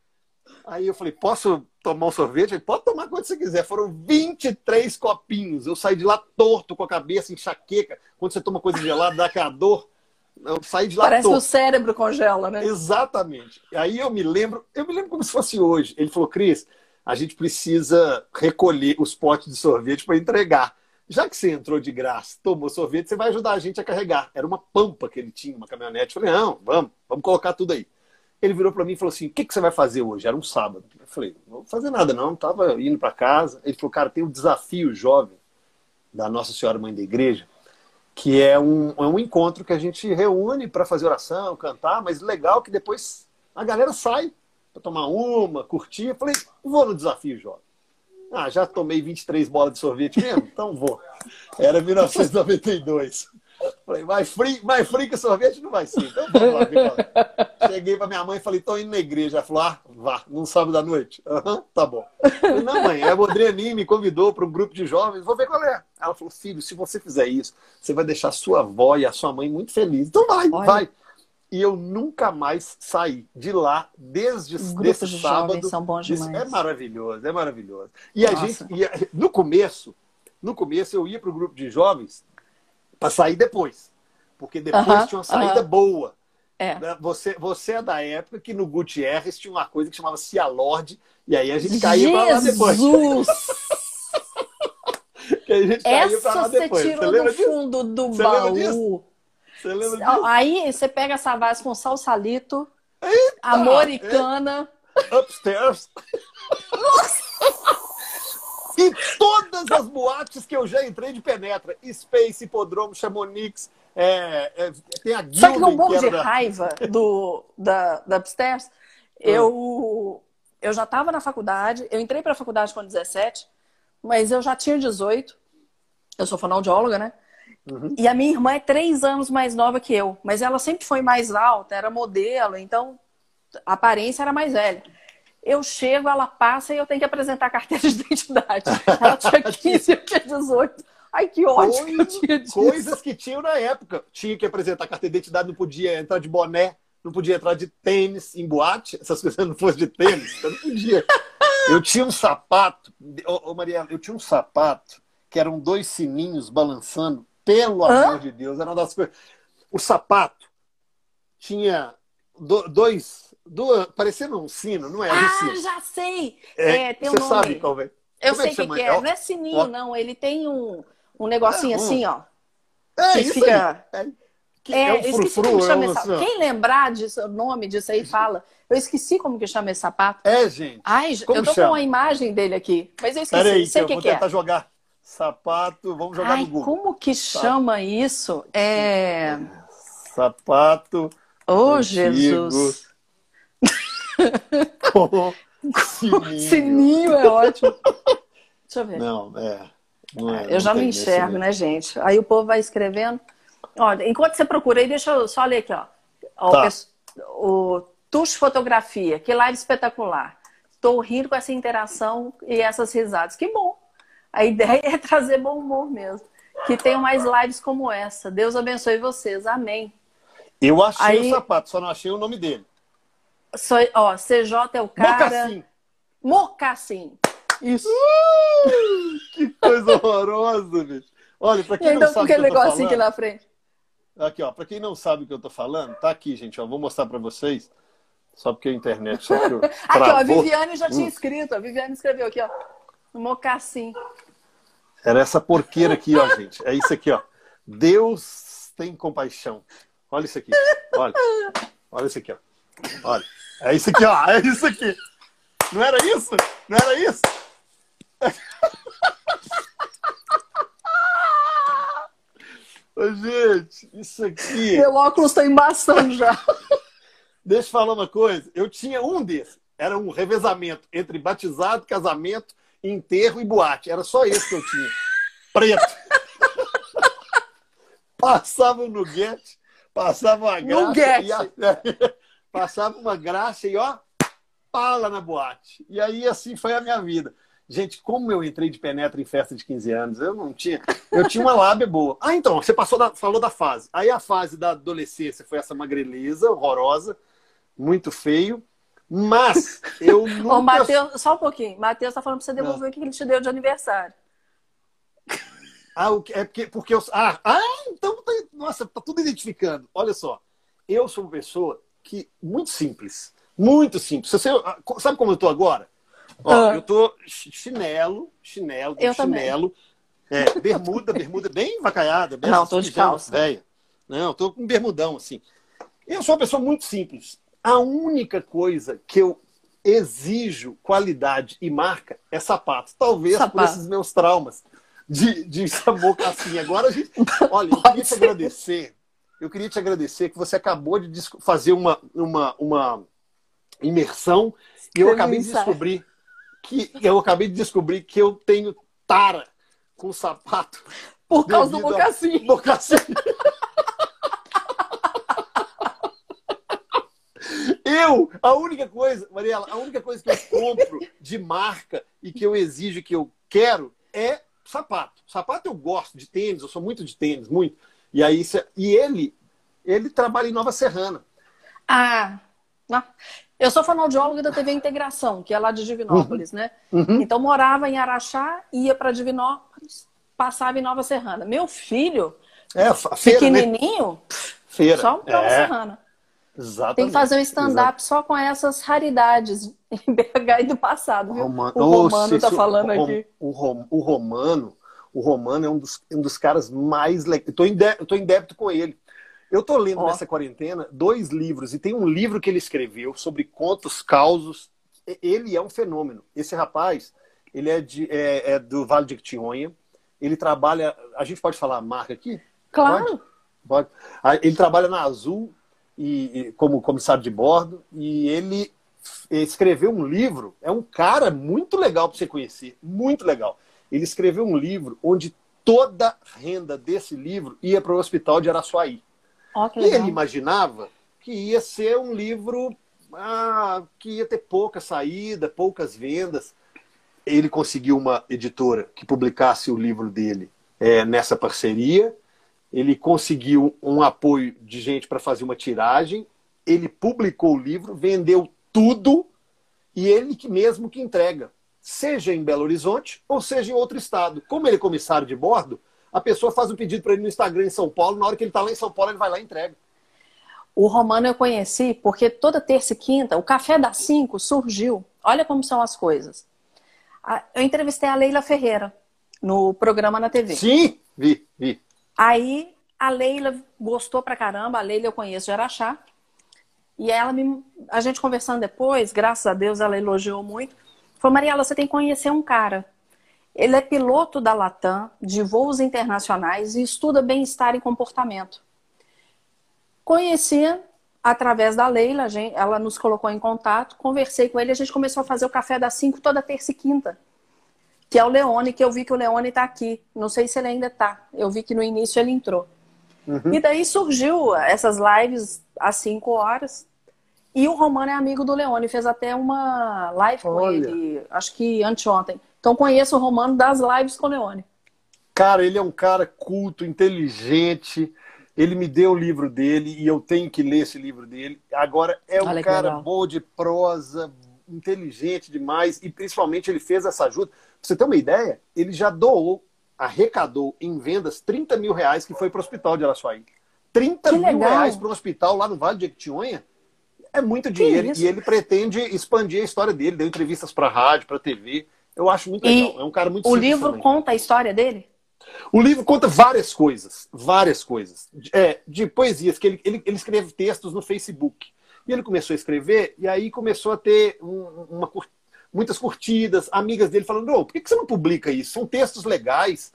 [SPEAKER 2] aí eu falei, posso tomar um sorvete? Ele pode tomar quando você quiser. Foram 23 copinhos. Eu saí de lá torto, com a cabeça enxaqueca. Quando você toma coisa gelada, dá aquela dor. Eu saí de lá
[SPEAKER 1] Parece que o cérebro congela, né?
[SPEAKER 2] Exatamente. Aí eu me lembro, eu me lembro como se fosse hoje. Ele falou, Cris, a gente precisa recolher os potes de sorvete para entregar. Já que você entrou de graça, tomou sorvete, você vai ajudar a gente a carregar. Era uma pampa que ele tinha, uma caminhonete. Eu falei, não, vamos, vamos colocar tudo aí. Ele virou para mim e falou assim: o que, que você vai fazer hoje? Era um sábado. Eu falei: não vou fazer nada, não. Estava indo para casa. Ele falou: cara, tem um desafio jovem da Nossa Senhora Mãe da Igreja que é um, é um encontro que a gente reúne para fazer oração, cantar, mas legal que depois a galera sai para tomar uma, curtir. Eu falei, vou no desafio, jovem. Ah, já tomei 23 bolas de sorvete mesmo? Então vou. Era 1992. Falei, mais frio, mais frio que sorvete não vai ser. Então vamos lá, Cheguei pra minha mãe e falei, tô indo na igreja. Ela falou, ah, vá, num sábado à noite. Aham, uhum, tá bom. falei, não, mãe, é a Modrenin me convidou para um grupo de jovens, vou ver qual é. Ela falou, filho, se você fizer isso, você vai deixar sua avó e a sua mãe muito felizes. Então vai, Olha. vai. E eu nunca mais saí de lá desde Os desse de sábado.
[SPEAKER 1] São bons demais.
[SPEAKER 2] É maravilhoso, é maravilhoso. E Nossa. a gente, e no começo, no começo eu ia para o grupo de jovens para sair depois. Porque depois uh -huh, tinha uma saída uh -huh. boa. É. Né? Você, você é da época que no Gutierrez tinha uma coisa que chamava Cialord, e aí a gente caía para lá depois. que a gente caía
[SPEAKER 1] para lá depois. Você tirou você do fundo do você baú. Você lembra disso? Aí você pega essa vase com salsalito, Eita, americana.
[SPEAKER 2] É. Upstairs. Nossa! E todas as boates que eu já entrei de penetra. Space, Hipodromo, Chamonix, é, é, tem a Gilden,
[SPEAKER 1] Só que bom de da... raiva do, da, da Upstairs, eu, eu já estava na faculdade, eu entrei para a faculdade com 17, mas eu já tinha 18. Eu sou fonoaudióloga, né? Uhum. E a minha irmã é três anos mais nova que eu, mas ela sempre foi mais alta, era modelo, então a aparência era mais velha. Eu chego, ela passa e eu tenho que apresentar a carteira de identidade. Ela tinha 15, eu tinha 18. Ai, que ódio Coisa, que eu tinha disso.
[SPEAKER 2] Coisas que tinham na época. Tinha que apresentar a carteira de identidade, não podia entrar de boné, não podia entrar de tênis em boate. Essas coisas não fossem de tênis, eu não podia. Eu tinha um sapato, ô, ô Mariela, eu tinha um sapato que eram dois sininhos balançando. Pelo Hã? amor de Deus, era uma das coisas. O sapato tinha do, dois, do, parecendo um sino, não é?
[SPEAKER 1] Ah,
[SPEAKER 2] sino.
[SPEAKER 1] já sei! É, é tem um você nome.
[SPEAKER 2] sabe qual é?
[SPEAKER 1] Eu Como sei o que, que, é. Não é sininho, ó. não. Ele tem um, um negocinho é, um... assim, ó. É,
[SPEAKER 2] isso fica... aí. É.
[SPEAKER 1] Que é, é um esqueci como que chama esse Quem lembrar disso, o nome disso aí, fala. Eu esqueci como que chama esse sapato.
[SPEAKER 2] É, gente.
[SPEAKER 1] Ai, como eu tô chama? com a imagem dele aqui. Mas eu esqueci.
[SPEAKER 2] Peraí,
[SPEAKER 1] sei
[SPEAKER 2] que, eu vou
[SPEAKER 1] que
[SPEAKER 2] tentar
[SPEAKER 1] é.
[SPEAKER 2] jogar. Sapato, vamos jogar
[SPEAKER 1] Ai,
[SPEAKER 2] no Google.
[SPEAKER 1] como que chama isso? É...
[SPEAKER 2] Sapato.
[SPEAKER 1] Oh, Jesus.
[SPEAKER 2] Com sininho.
[SPEAKER 1] sininho é ótimo. Deixa eu ver.
[SPEAKER 2] Não, é. Não é
[SPEAKER 1] eu já não enxergo, né, gente? Aí o povo vai escrevendo. Olha, enquanto você procura aí, deixa eu só ler aqui, ó. Tá. O, o Tuxo Fotografia, que live espetacular. Estou rindo com essa interação e essas risadas. Que bom. A ideia é trazer bom humor mesmo. Que tenham mais lives como essa. Deus abençoe vocês. Amém.
[SPEAKER 2] Eu achei aí, o sapato, só não achei o nome dele.
[SPEAKER 1] Só, ó, CJ é o cara. Mocassim. Mocassim.
[SPEAKER 2] Isso. Uh, que coisa horrorosa, bicho. Olha, para quem então, não sabe.
[SPEAKER 1] Então, aquele negocinho aqui na frente.
[SPEAKER 2] Aqui, ó, para quem não sabe o que eu tô falando, tá aqui, gente, ó, vou mostrar para vocês. Só porque a internet só que eu Aqui,
[SPEAKER 1] ó, a Viviane já tinha hum. escrito, a Viviane escreveu aqui, ó, mocassim.
[SPEAKER 2] Era essa porqueira aqui, ó, gente. É isso aqui, ó. Deus tem compaixão. Olha isso aqui. Olha. Olha isso aqui, ó. Olha. É isso aqui, ó. É isso aqui. Não era isso? Não era isso? Ô, gente, isso aqui.
[SPEAKER 1] Meu óculos está embaçando já.
[SPEAKER 2] Deixa eu falar uma coisa. Eu tinha um desses. Era um revezamento entre batizado, casamento, enterro e boate. Era só esse que eu tinha. Preto. passava no guete, passava uma graxa. E a... passava uma graxa e ó, pala na boate. E aí assim foi a minha vida. Gente, como eu entrei de penetra em festa de 15 anos, eu não tinha. Eu tinha uma lábia boa. Ah, então, você passou da, falou da fase. Aí a fase da adolescência foi essa magreleza, horrorosa, muito feio. Mas eu nunca.
[SPEAKER 1] Ô, Mateus, só um pouquinho. Matheus tá falando pra você devolver não. o que ele te deu de aniversário.
[SPEAKER 2] Ah, é porque, porque eu. Ah, ah, então tá, nossa, tá tudo identificando. Olha só. Eu sou uma pessoa que. Muito simples. Muito simples. Você, sabe como eu tô agora? Ó, ah. Eu tô chinelo, chinelo, eu chinelo. É, bermuda, bermuda bem vacaiada. Bem
[SPEAKER 1] Não, tô de calça.
[SPEAKER 2] Véia. Não, tô com bermudão, assim. Eu sou uma pessoa muito simples. A única coisa que eu exijo qualidade e marca é sapato. Talvez sapato. por esses meus traumas de, de boca assim. Agora a gente. Olha, eu queria te agradecer. Eu queria te agradecer que você acabou de fazer uma, uma, uma imersão e eu acabei de descobrir que eu acabei de descobrir que eu tenho tara com sapato.
[SPEAKER 1] Por causa do mocassim.
[SPEAKER 2] Mocassim. eu, a única coisa, Mariela, a única coisa que eu compro de marca e que eu exijo que eu quero é sapato. Sapato eu gosto de tênis, eu sou muito de tênis, muito. E aí e ele, ele trabalha em Nova Serrana.
[SPEAKER 1] Ah, eu sou fonoaudióloga da TV Integração, que é lá de Divinópolis, uhum. né? Uhum. Então morava em Araxá, ia para Divinópolis, passava em Nova Serrana. Meu filho,
[SPEAKER 2] é, feira, pequenininho, né?
[SPEAKER 1] feira. só Nova é. Serrana.
[SPEAKER 2] Exatamente.
[SPEAKER 1] Tem que fazer um stand-up só com essas raridades em BH e do passado, viu? Romano. O Romano está falando
[SPEAKER 2] o,
[SPEAKER 1] aqui.
[SPEAKER 2] O, o, o, Romano, o Romano é um dos, um dos caras mais em, débito, em débito com ele. Eu estou lendo oh. nessa quarentena dois livros, e tem um livro que ele escreveu sobre contos, causos. Ele é um fenômeno. Esse rapaz, ele é, de, é, é do Vale de Tionha. Ele trabalha. A gente pode falar a marca aqui?
[SPEAKER 1] Claro.
[SPEAKER 2] Pode? pode. Ah, ele trabalha na Azul e, e como comissário de bordo, e ele escreveu um livro. É um cara muito legal para você conhecer, muito legal. Ele escreveu um livro onde toda a renda desse livro ia para o hospital de Araçuaí.
[SPEAKER 1] Oh,
[SPEAKER 2] e ele imaginava que ia ser um livro ah, que ia ter pouca saída, poucas vendas. Ele conseguiu uma editora que publicasse o livro dele é, nessa parceria ele conseguiu um apoio de gente para fazer uma tiragem, ele publicou o livro, vendeu tudo e ele que mesmo que entrega. Seja em Belo Horizonte ou seja em outro estado. Como ele é comissário de bordo, a pessoa faz um pedido para ele no Instagram em São Paulo, na hora que ele está lá em São Paulo, ele vai lá e entrega.
[SPEAKER 1] O Romano eu conheci porque toda terça e quinta o Café das Cinco surgiu. Olha como são as coisas. Eu entrevistei a Leila Ferreira no programa na TV.
[SPEAKER 2] Sim, vi, vi.
[SPEAKER 1] Aí a Leila gostou pra caramba, a Leila eu conheço de Araxá. E ela me, a gente conversando depois, graças a Deus ela elogiou muito. Falou, Mariela, você tem que conhecer um cara. Ele é piloto da Latam, de voos internacionais e estuda bem-estar e comportamento. Conhecia através da Leila, ela nos colocou em contato, conversei com ele, a gente começou a fazer o café das 5 toda terça e quinta. Que é o Leone, que eu vi que o Leone está aqui. Não sei se ele ainda está. Eu vi que no início ele entrou. Uhum. E daí surgiu essas lives às 5 horas. E o Romano é amigo do Leone, fez até uma live com Olha. ele, acho que anteontem. Então conheço o Romano das lives com o Leone.
[SPEAKER 2] Cara, ele é um cara culto, inteligente. Ele me deu o livro dele e eu tenho que ler esse livro dele. Agora, é um Olha cara bom de prosa, inteligente demais e principalmente ele fez essa ajuda. Pra você ter uma ideia, ele já doou, arrecadou em vendas 30 mil reais que foi para o hospital de Araçuaí. 30 que mil legal. reais para um hospital lá no Vale de Equitinhonha é muito dinheiro e ele pretende expandir a história dele, deu entrevistas para rádio, para TV. Eu acho muito legal. E é um cara muito
[SPEAKER 1] O livro também. conta a história dele?
[SPEAKER 2] O livro conta várias coisas, várias coisas. É, de poesias, que ele, ele, ele, escreve textos no Facebook. E ele começou a escrever, e aí começou a ter um, uma, muitas curtidas, amigas dele falando: oh, por que você não publica isso? São textos legais.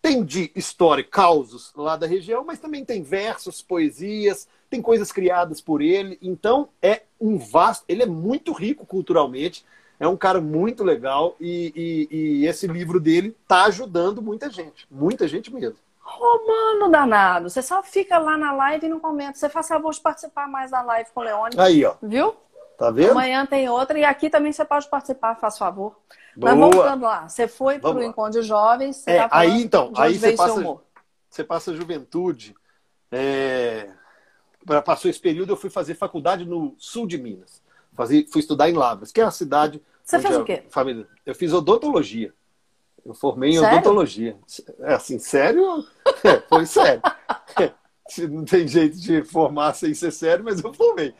[SPEAKER 2] Tem de história, causos lá da região, mas também tem versos, poesias, tem coisas criadas por ele. Então é um vasto. Ele é muito rico culturalmente, é um cara muito legal e, e, e esse livro dele está ajudando muita gente, muita gente mesmo.
[SPEAKER 1] Romano danado, você só fica lá na live e não comenta. Você faz favor de participar mais da live com o Leone.
[SPEAKER 2] Aí, ó.
[SPEAKER 1] Viu?
[SPEAKER 2] Tá vendo?
[SPEAKER 1] Amanhã tem outra e aqui também você pode participar, faz favor. Boa. Mas voltando lá, você foi para o encontro de jovens.
[SPEAKER 2] É, tá aí então, aí você passa, você passa a juventude. É, passou esse período, eu fui fazer faculdade no sul de Minas. Fazia, fui estudar em Lavras, que é a cidade.
[SPEAKER 1] Você fez o quê?
[SPEAKER 2] Família, eu fiz odontologia. Eu formei em sério? odontologia. É assim, sério? É, foi sério. Não tem jeito de formar sem ser sério, mas eu formei.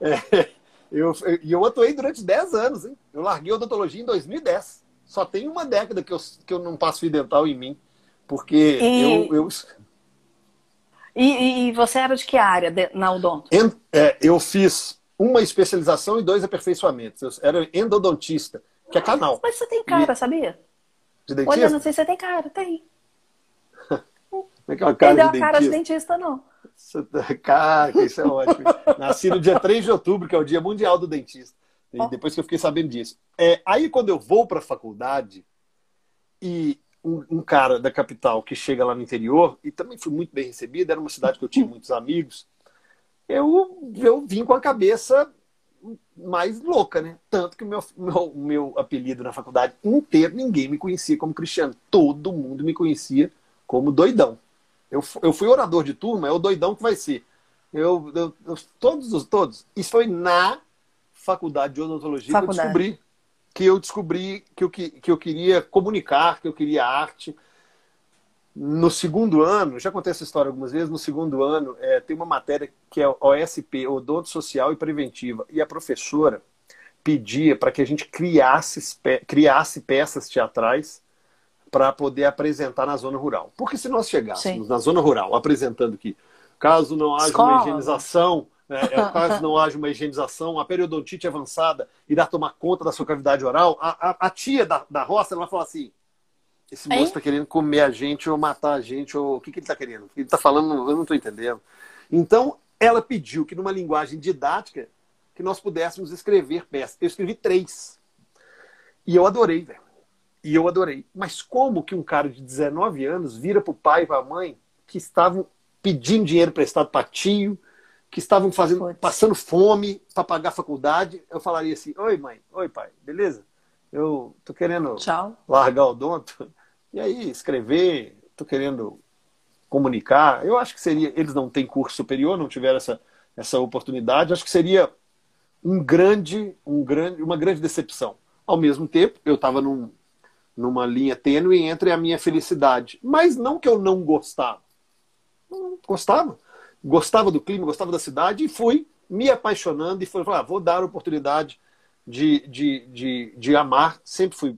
[SPEAKER 2] É, eu, e eu atuei durante 10 anos, hein? Eu larguei odontologia em 2010. Só tem uma década que eu, que eu não passo fio dental em mim. Porque e... eu, eu...
[SPEAKER 1] E, e, você era de que área de, na odonto?
[SPEAKER 2] É, eu fiz uma especialização e dois aperfeiçoamentos. Eu era endodontista, que é canal.
[SPEAKER 1] Mas você tem cara, e... sabia?
[SPEAKER 2] De dentista?
[SPEAKER 1] Olha, não sei se você tem cara, tem.
[SPEAKER 2] Não é que é uma cara
[SPEAKER 1] tem
[SPEAKER 2] de dentista?
[SPEAKER 1] cara de dentista, não.
[SPEAKER 2] Cara, isso é ótimo. Nasci no dia 3 de outubro, que é o Dia Mundial do Dentista. E depois que eu fiquei sabendo disso. É, aí, quando eu vou para a faculdade, e um, um, cara da capital que chega lá no interior, e também fui muito bem recebido, era uma cidade que eu tinha muitos amigos, eu, eu vim com a cabeça mais louca, né? Tanto que o meu, meu, meu apelido na faculdade inteiro, ninguém me conhecia como Cristiano. Todo mundo me conhecia como doidão. Eu, eu fui orador de turma, é o doidão que vai ser. Eu, eu, eu todos os todos. Isso foi na faculdade de odontologia faculdade. que eu descobri que eu descobri que eu, que, que eu queria comunicar, que eu queria arte. No segundo ano, já contei essa história algumas vezes, no segundo ano é, tem uma matéria que é OSP, Odonto Social e Preventiva, e a professora pedia para que a gente criasse, criasse peças teatrais para poder apresentar na zona rural. Porque se nós chegássemos Sim. na zona rural apresentando que, caso não haja Escola. uma higienização, é, é, caso não haja uma higienização, a periodontite avançada irá tomar conta da sua cavidade oral, a, a, a tia da, da roça ela vai falar assim: esse moço está querendo comer a gente ou matar a gente, ou o que, que ele está querendo? Ele está falando, eu não estou entendendo. Então, ela pediu que numa linguagem didática que nós pudéssemos escrever peças. Eu escrevi três. E eu adorei, velho. E eu adorei. Mas como que um cara de 19 anos vira pro pai e pra mãe que estavam pedindo dinheiro emprestado para tio, que estavam fazendo, passando fome para pagar a faculdade, eu falaria assim: Oi, mãe, oi, pai, beleza? Eu tô querendo
[SPEAKER 1] Tchau.
[SPEAKER 2] largar o donto. E aí, escrever, tô querendo comunicar. Eu acho que seria. Eles não têm curso superior, não tiveram essa, essa oportunidade. Acho que seria um grande, um grande, uma grande decepção ao mesmo tempo, eu estava num, numa linha tênue entre a minha felicidade. Mas não que eu não gostava. Não gostava. Gostava do clima, gostava da cidade e fui me apaixonando e fui falar, ah, vou dar a oportunidade de, de, de, de amar. Sempre fui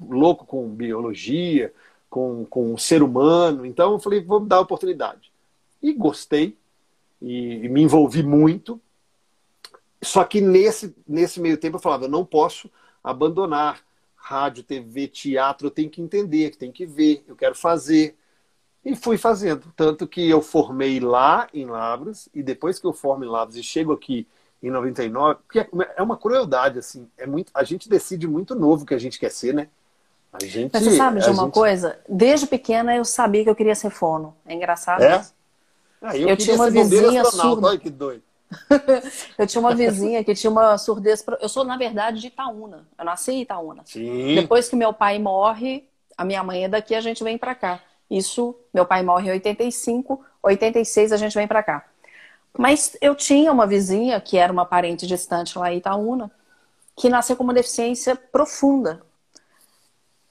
[SPEAKER 2] louco com biologia, com, com o ser humano. Então eu falei, vou dar a oportunidade. E gostei e, e me envolvi muito. Só que nesse, nesse meio tempo eu falava, eu não posso abandonar rádio, TV, teatro, eu tenho que entender, tenho que ver, eu quero fazer. E fui fazendo. Tanto que eu formei lá em Lavras, e depois que eu formo em Lavras e chego aqui em 99, porque é uma crueldade, assim, é muito, a gente decide muito novo o que a gente quer ser, né?
[SPEAKER 1] A gente, Mas você sabe de uma gente... coisa? Desde pequena eu sabia que eu queria ser fono. É engraçado
[SPEAKER 2] é? Ah, eu, eu tinha uma vizinha surda. Olha que doido.
[SPEAKER 1] eu tinha uma vizinha que tinha uma surdez. Eu sou, na verdade, de Itaúna. Eu nasci em Itaúna.
[SPEAKER 2] Sim.
[SPEAKER 1] Depois que meu pai morre, a minha mãe é daqui, a gente vem para cá. Isso, meu pai morre em 85, 86 a gente vem para cá. Mas eu tinha uma vizinha, que era uma parente distante lá em Itaúna, que nasceu com uma deficiência profunda.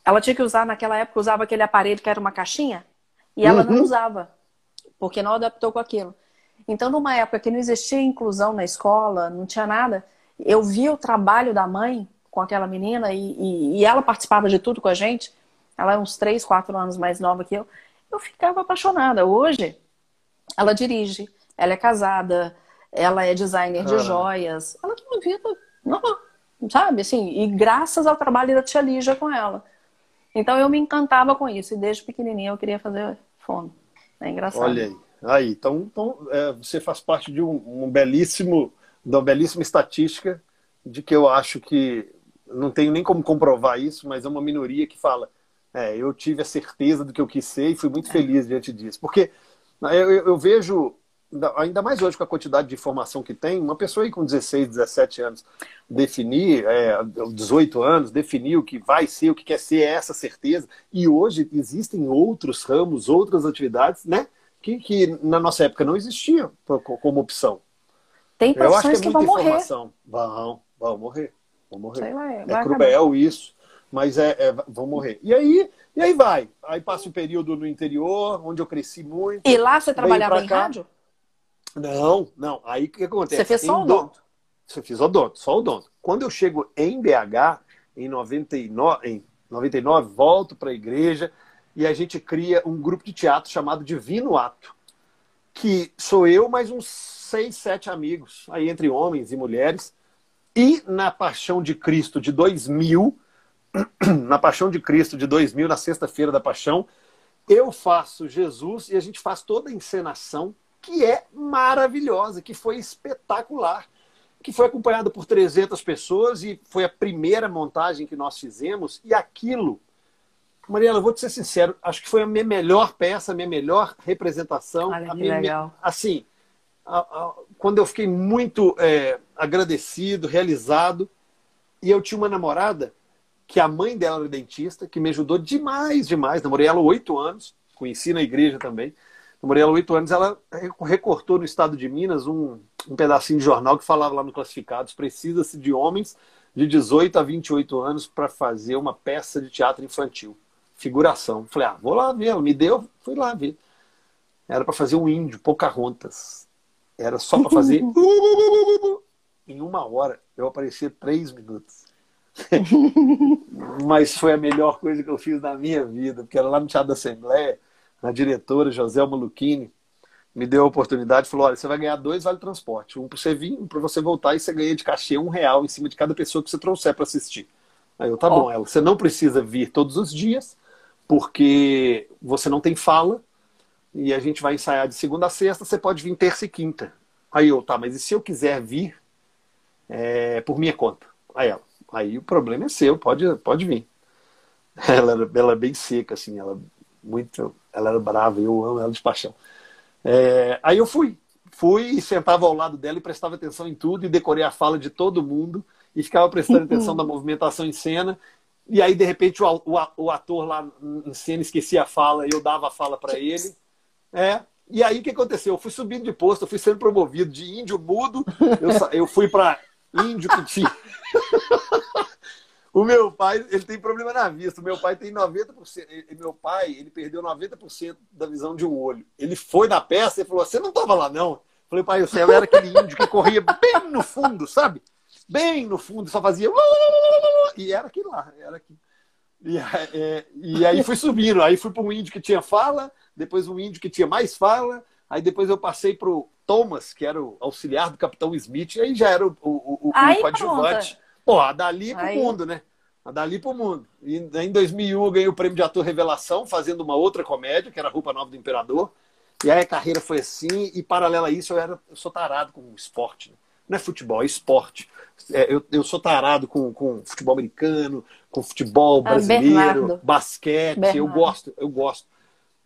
[SPEAKER 1] Ela tinha que usar, naquela época, usava aquele aparelho que era uma caixinha, e ela uhum. não usava, porque não adaptou com aquilo. Então, numa época que não existia inclusão na escola, não tinha nada, eu vi o trabalho da mãe com aquela menina e, e, e ela participava de tudo com a gente. Ela é uns 3, 4 anos mais nova que eu. Eu ficava apaixonada. Hoje, ela dirige, ela é casada, ela é designer de joias. Ela tem uma vida normal, sabe? Assim, e graças ao trabalho da tia Lígia com ela. Então, eu me encantava com isso. E desde pequenininha eu queria fazer fono. É engraçado.
[SPEAKER 2] Olha aí. Aí, então, então é, você faz parte de um, um, belíssimo, de uma belíssima estatística de que eu acho que não tenho nem como comprovar isso, mas é uma minoria que fala, é, eu tive a certeza do que eu quis ser e fui muito é. feliz diante disso. Porque né, eu, eu, vejo, ainda mais hoje com a quantidade de informação que tem, uma pessoa aí com 16, 17 anos definir, é, 18 anos, definir o que vai ser, o que quer ser, é essa certeza. E hoje existem outros ramos, outras atividades, né? que, que na nossa época não existia como opção.
[SPEAKER 1] Tem profissões Eu acho que, é que vão informação. morrer.
[SPEAKER 2] Vão, vão morrer. Vão morrer. Lá, é, é cruel acabar. isso, mas é, é, vão morrer. E aí, e aí vai. Aí passa um período no interior, onde eu cresci muito.
[SPEAKER 1] E lá você trabalhava em cá. rádio?
[SPEAKER 2] Não, não. Aí o que acontece?
[SPEAKER 1] Você fez só o odonto?
[SPEAKER 2] Você fez odonto, só odonto. Quando eu chego em BH, em 99, em 99 volto para a igreja, e a gente cria um grupo de teatro chamado Divino Ato, que sou eu mais uns seis, sete amigos, aí entre homens e mulheres. E na Paixão de Cristo de 2000, na Paixão de Cristo de 2000, na sexta-feira da Paixão, eu faço Jesus e a gente faz toda a encenação que é maravilhosa, que foi espetacular, que foi acompanhada por 300 pessoas e foi a primeira montagem que nós fizemos e aquilo Mariela, eu vou te ser sincero, acho que foi a minha melhor peça, a minha melhor representação.
[SPEAKER 1] Olha,
[SPEAKER 2] a
[SPEAKER 1] minha, legal.
[SPEAKER 2] Assim, a, a, quando eu fiquei muito é, agradecido, realizado, e eu tinha uma namorada que a mãe dela era dentista, que me ajudou demais, demais. Namorei ela oito anos, conheci na igreja também. Namorei ela oito anos, ela recortou no estado de Minas um, um pedacinho de jornal que falava lá no Classificados: precisa-se de homens de 18 a 28 anos para fazer uma peça de teatro infantil figuração. Falei, ah, vou lá ver. Ela me deu, fui lá ver. Era para fazer um índio, Pocahontas. Era só para fazer. em uma hora, eu aparecia três minutos. Mas foi a melhor coisa que eu fiz na minha vida, porque era lá no Teatro da Assembleia, a diretora Joselma Lucchini me deu a oportunidade e falou: olha, você vai ganhar dois vale transporte, um para você vir, um para você voltar, e você ganha de cachê um real em cima de cada pessoa que você trouxer para assistir. Aí eu, tá bom, ela, você não precisa vir todos os dias, porque você não tem fala e a gente vai ensaiar de segunda a sexta, você pode vir terça e quinta. Aí eu, tá, mas e se eu quiser vir é, por minha conta? Aí ela, aí o problema é seu, pode, pode vir. Ela era, ela é bem seca, assim, ela muito, ela era brava, eu amo ela de paixão. É, aí eu fui, fui, sentava ao lado dela e prestava atenção em tudo e decorei a fala de todo mundo e ficava prestando atenção na movimentação em cena e aí, de repente, o, o, o ator lá em cena esquecia a fala e eu dava a fala para ele. É. E aí, o que aconteceu? Eu fui subindo de posto, eu fui sendo promovido de índio mudo, eu, eu fui para índio que tinha. O meu pai, ele tem problema na vista. O meu pai tem 90%. E meu pai, ele perdeu 90% da visão de um olho. Ele foi na peça e falou: Você não estava lá, não? Eu falei, pai, o céu era aquele índio que corria bem no fundo, sabe? Bem no fundo, só fazia. E era aquilo lá, era aquilo. E, é, e aí fui subindo. Aí fui para um índio que tinha fala, depois um índio que tinha mais fala. Aí depois eu passei para o Thomas, que era o auxiliar do capitão Smith, aí já era o, o, o,
[SPEAKER 1] aí, o coadjuvante.
[SPEAKER 2] Pô, a dali pro aí... mundo, né? A dali pro mundo. E em 2001 eu ganhei o prêmio de ator revelação, fazendo uma outra comédia, que era a Roupa Nova do Imperador. E aí a carreira foi assim, e paralelo a isso eu, era, eu sou tarado com esporte. Né? Não é futebol, é esporte. É, eu, eu sou tarado com, com futebol americano, com futebol ah, brasileiro, ah, basquete. Bernardo. Eu gosto, eu gosto.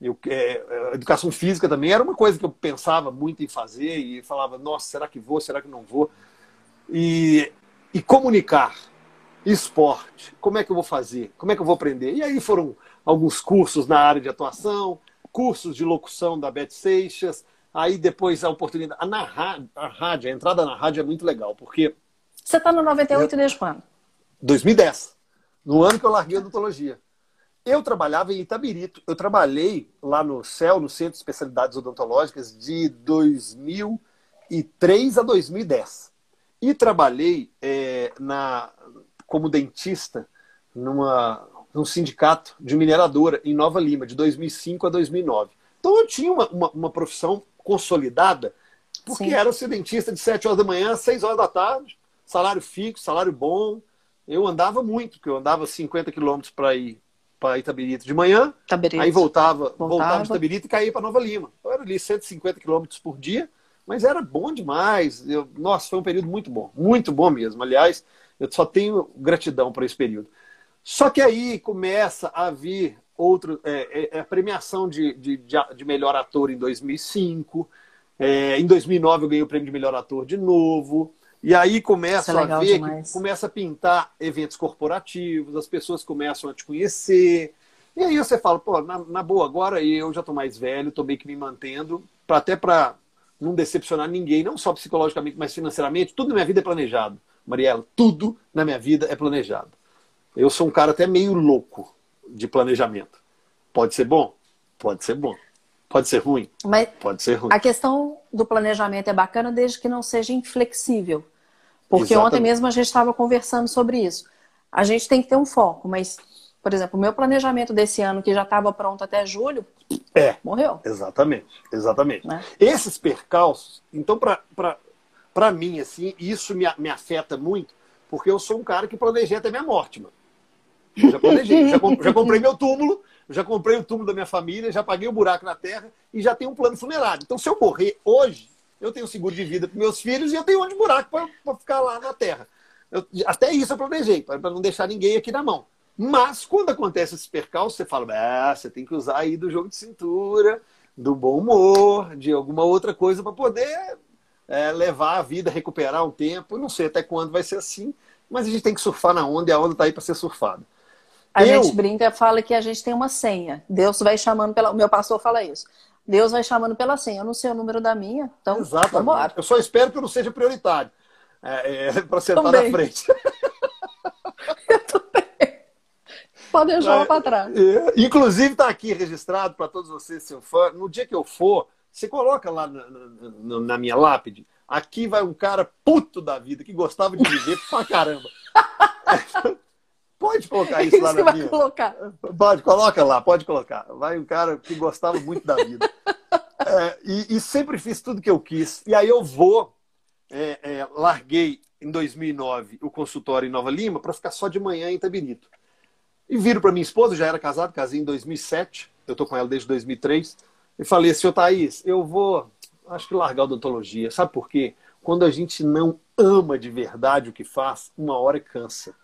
[SPEAKER 2] Eu, é, educação física também era uma coisa que eu pensava muito em fazer e falava, nossa, será que vou, será que não vou? E, e comunicar, esporte, como é que eu vou fazer? Como é que eu vou aprender? E aí foram alguns cursos na área de atuação, cursos de locução da Beth Seixas, aí depois a oportunidade. A, na, a rádio, a entrada na rádio é muito legal, porque.
[SPEAKER 1] Você está no 98 desde quando?
[SPEAKER 2] 2010, no ano que eu larguei a odontologia. Eu trabalhava em Itabirito. Eu trabalhei lá no CEL, no Centro de Especialidades Odontológicas, de 2003 a 2010. E trabalhei é, na, como dentista numa, num sindicato de mineradora em Nova Lima, de 2005 a 2009. Então eu tinha uma, uma, uma profissão consolidada, porque Sim. era ser dentista de 7 horas da manhã às 6 horas da tarde, salário fixo, salário bom. Eu andava muito, porque eu andava 50 quilômetros para ir para Itabirito de manhã, Itabirito. aí voltava, voltava, voltava de Itabirito e caía para Nova Lima. Eu era ali 150 quilômetros por dia, mas era bom demais. Eu, nossa, foi um período muito bom, muito bom mesmo. Aliás, eu só tenho gratidão para esse período. Só que aí começa a vir outro, é, é, é a premiação de, de, de, melhor ator em 2005. É, em 2009 eu ganhei o prêmio de melhor ator de novo. E aí começa é a ver, que começa a pintar eventos corporativos, as pessoas começam a te conhecer. E aí você fala, pô, na, na boa, agora eu já estou mais velho, estou meio que me mantendo, pra, até para não decepcionar ninguém, não só psicologicamente, mas financeiramente. Tudo na minha vida é planejado, Mariela. Tudo na minha vida é planejado. Eu sou um cara até meio louco de planejamento. Pode ser bom? Pode ser bom. Pode ser ruim?
[SPEAKER 1] Mas
[SPEAKER 2] Pode ser ruim.
[SPEAKER 1] A questão do planejamento é bacana desde que não seja inflexível. Porque Exatamente. ontem mesmo a gente estava conversando sobre isso. A gente tem que ter um foco, mas, por exemplo, o meu planejamento desse ano, que já estava pronto até julho,
[SPEAKER 2] é,
[SPEAKER 1] morreu.
[SPEAKER 2] Exatamente, exatamente. Né? Esses percalços, então, para mim, assim, isso me, me afeta muito, porque eu sou um cara que planejei até minha morte, mano. Já planejei, já, já comprei meu túmulo, já comprei o túmulo da minha família, já paguei o buraco na terra e já tenho um plano funerário. Então, se eu morrer hoje, eu tenho seguro de vida para meus filhos e eu tenho onde buraco para ficar lá na terra. Eu, até isso eu planejei, para não deixar ninguém aqui na mão. Mas, quando acontece esse percalço, você fala, ah, você tem que usar aí do jogo de cintura, do bom humor, de alguma outra coisa para poder é, levar a vida, recuperar um tempo. Eu não sei até quando vai ser assim, mas a gente tem que surfar na onda e a onda está aí para ser surfada.
[SPEAKER 1] A eu... gente brinca, fala que a gente tem uma senha. Deus vai chamando pela. O meu pastor fala isso. Deus vai chamando pela senha. Eu não sei o número da minha, então
[SPEAKER 2] Exatamente. Vambora. Eu só espero que eu não seja prioritário é, é, para sentar na frente.
[SPEAKER 1] eu também. Pode deixar para trás.
[SPEAKER 2] É, inclusive está aqui registrado para todos vocês, seu fã. No dia que eu for, você coloca lá na, na, na minha lápide. Aqui vai um cara puto da vida que gostava de viver pra caramba. Pode colocar isso, isso lá na minha.
[SPEAKER 1] Colocar.
[SPEAKER 2] Pode, coloca lá, pode colocar. Vai um cara que gostava muito da vida. É, e, e, sempre fiz tudo que eu quis. E aí eu vou, é, é, larguei em 2009 o consultório em Nova Lima para ficar só de manhã em Itabirito. E viro para minha esposa, já era casado, casei em 2007, eu estou com ela desde 2003, e falei, senhor Thaís, eu vou, acho que largar a odontologia. Sabe por quê? Quando a gente não ama de verdade o que faz, uma hora cansa.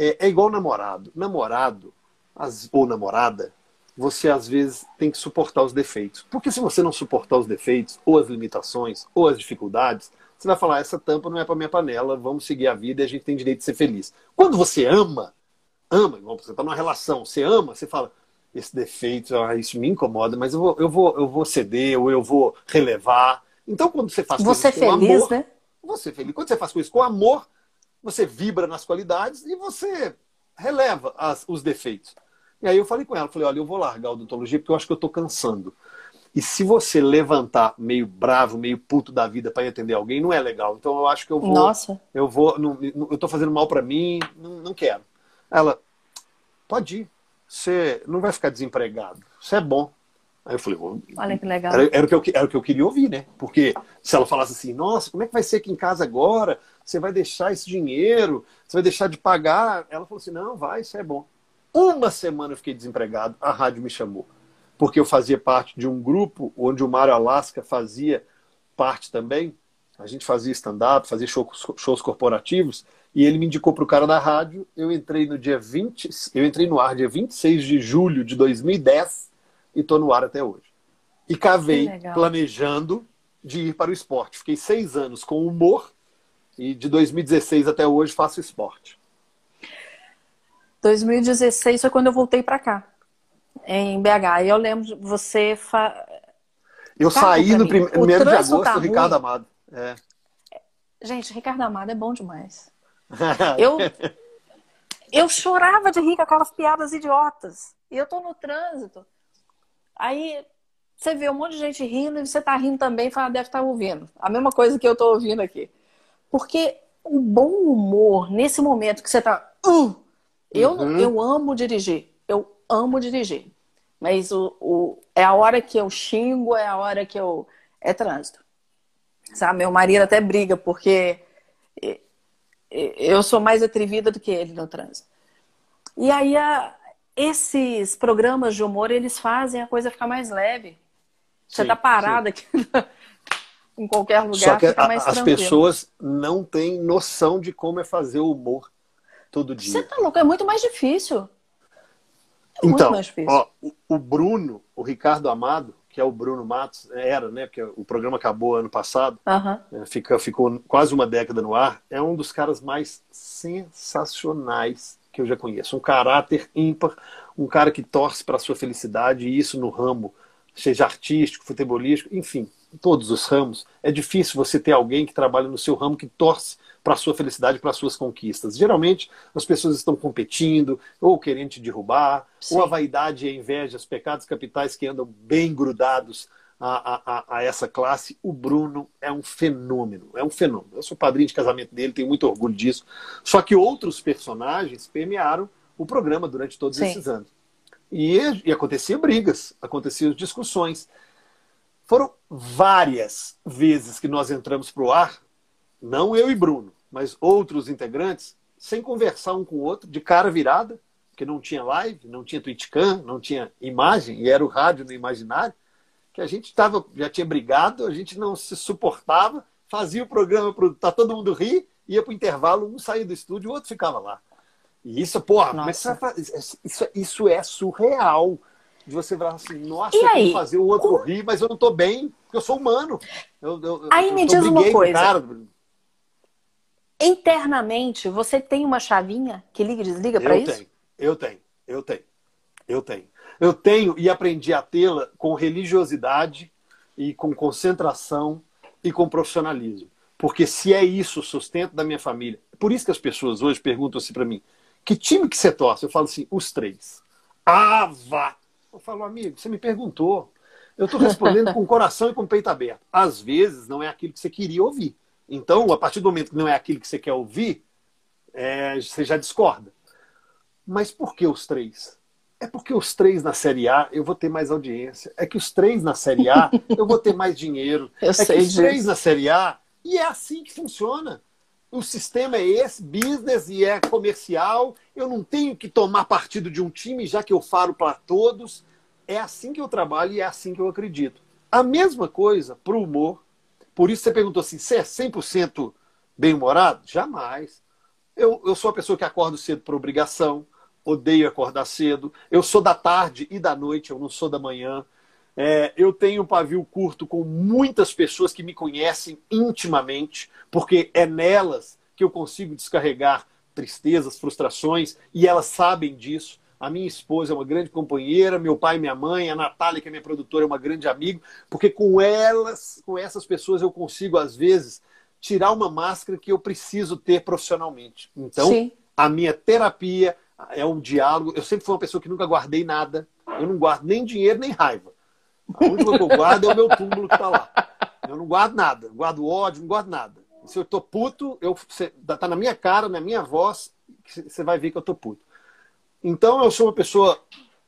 [SPEAKER 2] É, é igual namorado. Namorado as, ou namorada, você às vezes tem que suportar os defeitos. Porque se você não suportar os defeitos, ou as limitações, ou as dificuldades, você vai falar: essa tampa não é para minha panela, vamos seguir a vida e a gente tem direito de ser feliz. Quando você ama, ama, igual você está numa relação, você ama, você fala: esse defeito, ah, isso me incomoda, mas eu vou, eu vou, eu vou ceder ou eu vou relevar. Então, quando você faz
[SPEAKER 1] você
[SPEAKER 2] coisas
[SPEAKER 1] feliz,
[SPEAKER 2] amor,
[SPEAKER 1] né?
[SPEAKER 2] você é feliz. Quando você faz coisas com amor, você vibra nas qualidades e você releva as, os defeitos. E aí eu falei com ela, falei, olha, eu vou largar a odontologia porque eu acho que eu estou cansando. E se você levantar meio bravo, meio puto da vida para atender alguém, não é legal. Então eu acho que eu vou.
[SPEAKER 1] Nossa.
[SPEAKER 2] Eu vou. Não, eu tô fazendo mal para mim, não, não quero. Ela, pode ir. Você não vai ficar desempregado. Isso é bom. Aí eu falei,
[SPEAKER 1] olha que legal.
[SPEAKER 2] Era, era, o que eu, era o que eu queria ouvir, né? Porque se ela falasse assim, nossa, como é que vai ser aqui em casa agora? Você vai deixar esse dinheiro? Você vai deixar de pagar? Ela falou assim, não, vai, isso é bom. Uma semana eu fiquei desempregado, a rádio me chamou porque eu fazia parte de um grupo onde o Mário Alaska fazia parte também. A gente fazia stand-up, fazia shows, shows corporativos, e ele me indicou para o cara da rádio. Eu entrei no dia 20, eu entrei no ar dia 26 de julho de 2010 e estou no ar até hoje. E cavei planejando de ir para o esporte. Fiquei seis anos com humor e de 2016 até hoje faço esporte.
[SPEAKER 1] 2016 foi quando eu voltei para cá em BH. E eu lembro de você. Fa...
[SPEAKER 2] Eu saí no prim... primeiro de agosto, tá Ricardo Amado. É.
[SPEAKER 1] Gente, Ricardo Amado é bom demais. eu, eu chorava de rir com aquelas piadas idiotas. E eu tô no trânsito. Aí você vê um monte de gente rindo e você tá rindo também e fala, deve estar tá ouvindo. A mesma coisa que eu tô ouvindo aqui. Porque o bom humor, nesse momento que você tá. Uh, eu, uhum. eu amo dirigir. Eu amo dirigir. Mas o, o, é a hora que eu xingo, é a hora que eu. É trânsito. Sabe? Meu marido até briga, porque eu sou mais atrevida do que ele no trânsito. E aí, a, esses programas de humor, eles fazem a coisa ficar mais leve. Você sim, tá parado sim. aqui em qualquer lugar, Só que fica mais
[SPEAKER 2] a, As pessoas não têm noção de como é fazer o humor todo dia.
[SPEAKER 1] Você tá louco? É muito mais difícil.
[SPEAKER 2] Então, ó, o Bruno, o Ricardo Amado, que é o Bruno Matos, era, né? Porque o programa acabou ano passado,
[SPEAKER 1] uhum.
[SPEAKER 2] fica, ficou quase uma década no ar. É um dos caras mais sensacionais que eu já conheço. Um caráter ímpar, um cara que torce para a sua felicidade, e isso no ramo, seja artístico, futebolístico, enfim, todos os ramos. É difícil você ter alguém que trabalha no seu ramo que torce para a sua felicidade, para as suas conquistas. Geralmente, as pessoas estão competindo, ou querendo te derrubar, Sim. ou a vaidade e a inveja, os pecados capitais que andam bem grudados a, a, a, essa classe. O Bruno é um fenômeno, é um fenômeno. Eu sou padrinho de casamento dele, tenho muito orgulho disso. Só que outros personagens permearam o programa durante todos Sim. esses anos. E, e acontecia brigas, aconteciam discussões. Foram várias vezes que nós entramos para o ar não eu e Bruno, mas outros integrantes, sem conversar um com o outro, de cara virada, porque não tinha live, não tinha Twitchcam, não tinha imagem, e era o rádio no imaginário, que a gente tava, já tinha brigado, a gente não se suportava, fazia o programa para tá todo mundo rir, ia para o intervalo, um saía do estúdio, o outro ficava lá. E isso, porra, mas isso, isso é surreal. De você falar assim, nossa, e eu aí? fazer o outro rir, mas eu não estou bem, porque eu sou humano. Eu, eu,
[SPEAKER 1] aí me diz uma coisa. Cara, internamente, você tem uma chavinha que liga e desliga para isso?
[SPEAKER 2] Tenho, eu tenho, eu tenho, eu tenho. Eu tenho e aprendi a tê-la com religiosidade e com concentração e com profissionalismo. Porque se é isso o sustento da minha família, por isso que as pessoas hoje perguntam assim para mim, que time que você torce? Eu falo assim, os três. Ah, vá! Eu falo, amigo, você me perguntou. Eu estou respondendo com o coração e com o peito aberto. Às vezes não é aquilo que você queria ouvir. Então, a partir do momento que não é aquilo que você quer ouvir, é, você já discorda. Mas por que os três? É porque os três na Série A eu vou ter mais audiência. É que os três na Série A eu vou ter mais dinheiro.
[SPEAKER 1] Eu
[SPEAKER 2] é
[SPEAKER 1] sei
[SPEAKER 2] que os
[SPEAKER 1] disso.
[SPEAKER 2] três na Série A. E é assim que funciona. O sistema é esse, business e é comercial. Eu não tenho que tomar partido de um time, já que eu falo para todos. É assim que eu trabalho e é assim que eu acredito. A mesma coisa para o humor, por isso você perguntou assim: você é 100% bem-humorado? Jamais. Eu, eu sou a pessoa que acordo cedo por obrigação, odeio acordar cedo. Eu sou da tarde e da noite, eu não sou da manhã. É, eu tenho um pavio curto com muitas pessoas que me conhecem intimamente, porque é nelas que eu consigo descarregar tristezas, frustrações, e elas sabem disso. A minha esposa é uma grande companheira, meu pai e minha mãe, a Natália, que é minha produtora, é uma grande amiga, porque com elas, com essas pessoas, eu consigo, às vezes, tirar uma máscara que eu preciso ter profissionalmente. Então, Sim. a minha terapia, é um diálogo. Eu sempre fui uma pessoa que nunca guardei nada. Eu não guardo nem dinheiro, nem raiva. A única que eu guardo é o meu túmulo que está lá. Eu não guardo nada. Guardo ódio, não guardo nada. Se eu tô puto, eu, tá na minha cara, na minha voz, você vai ver que eu tô puto. Então eu sou uma pessoa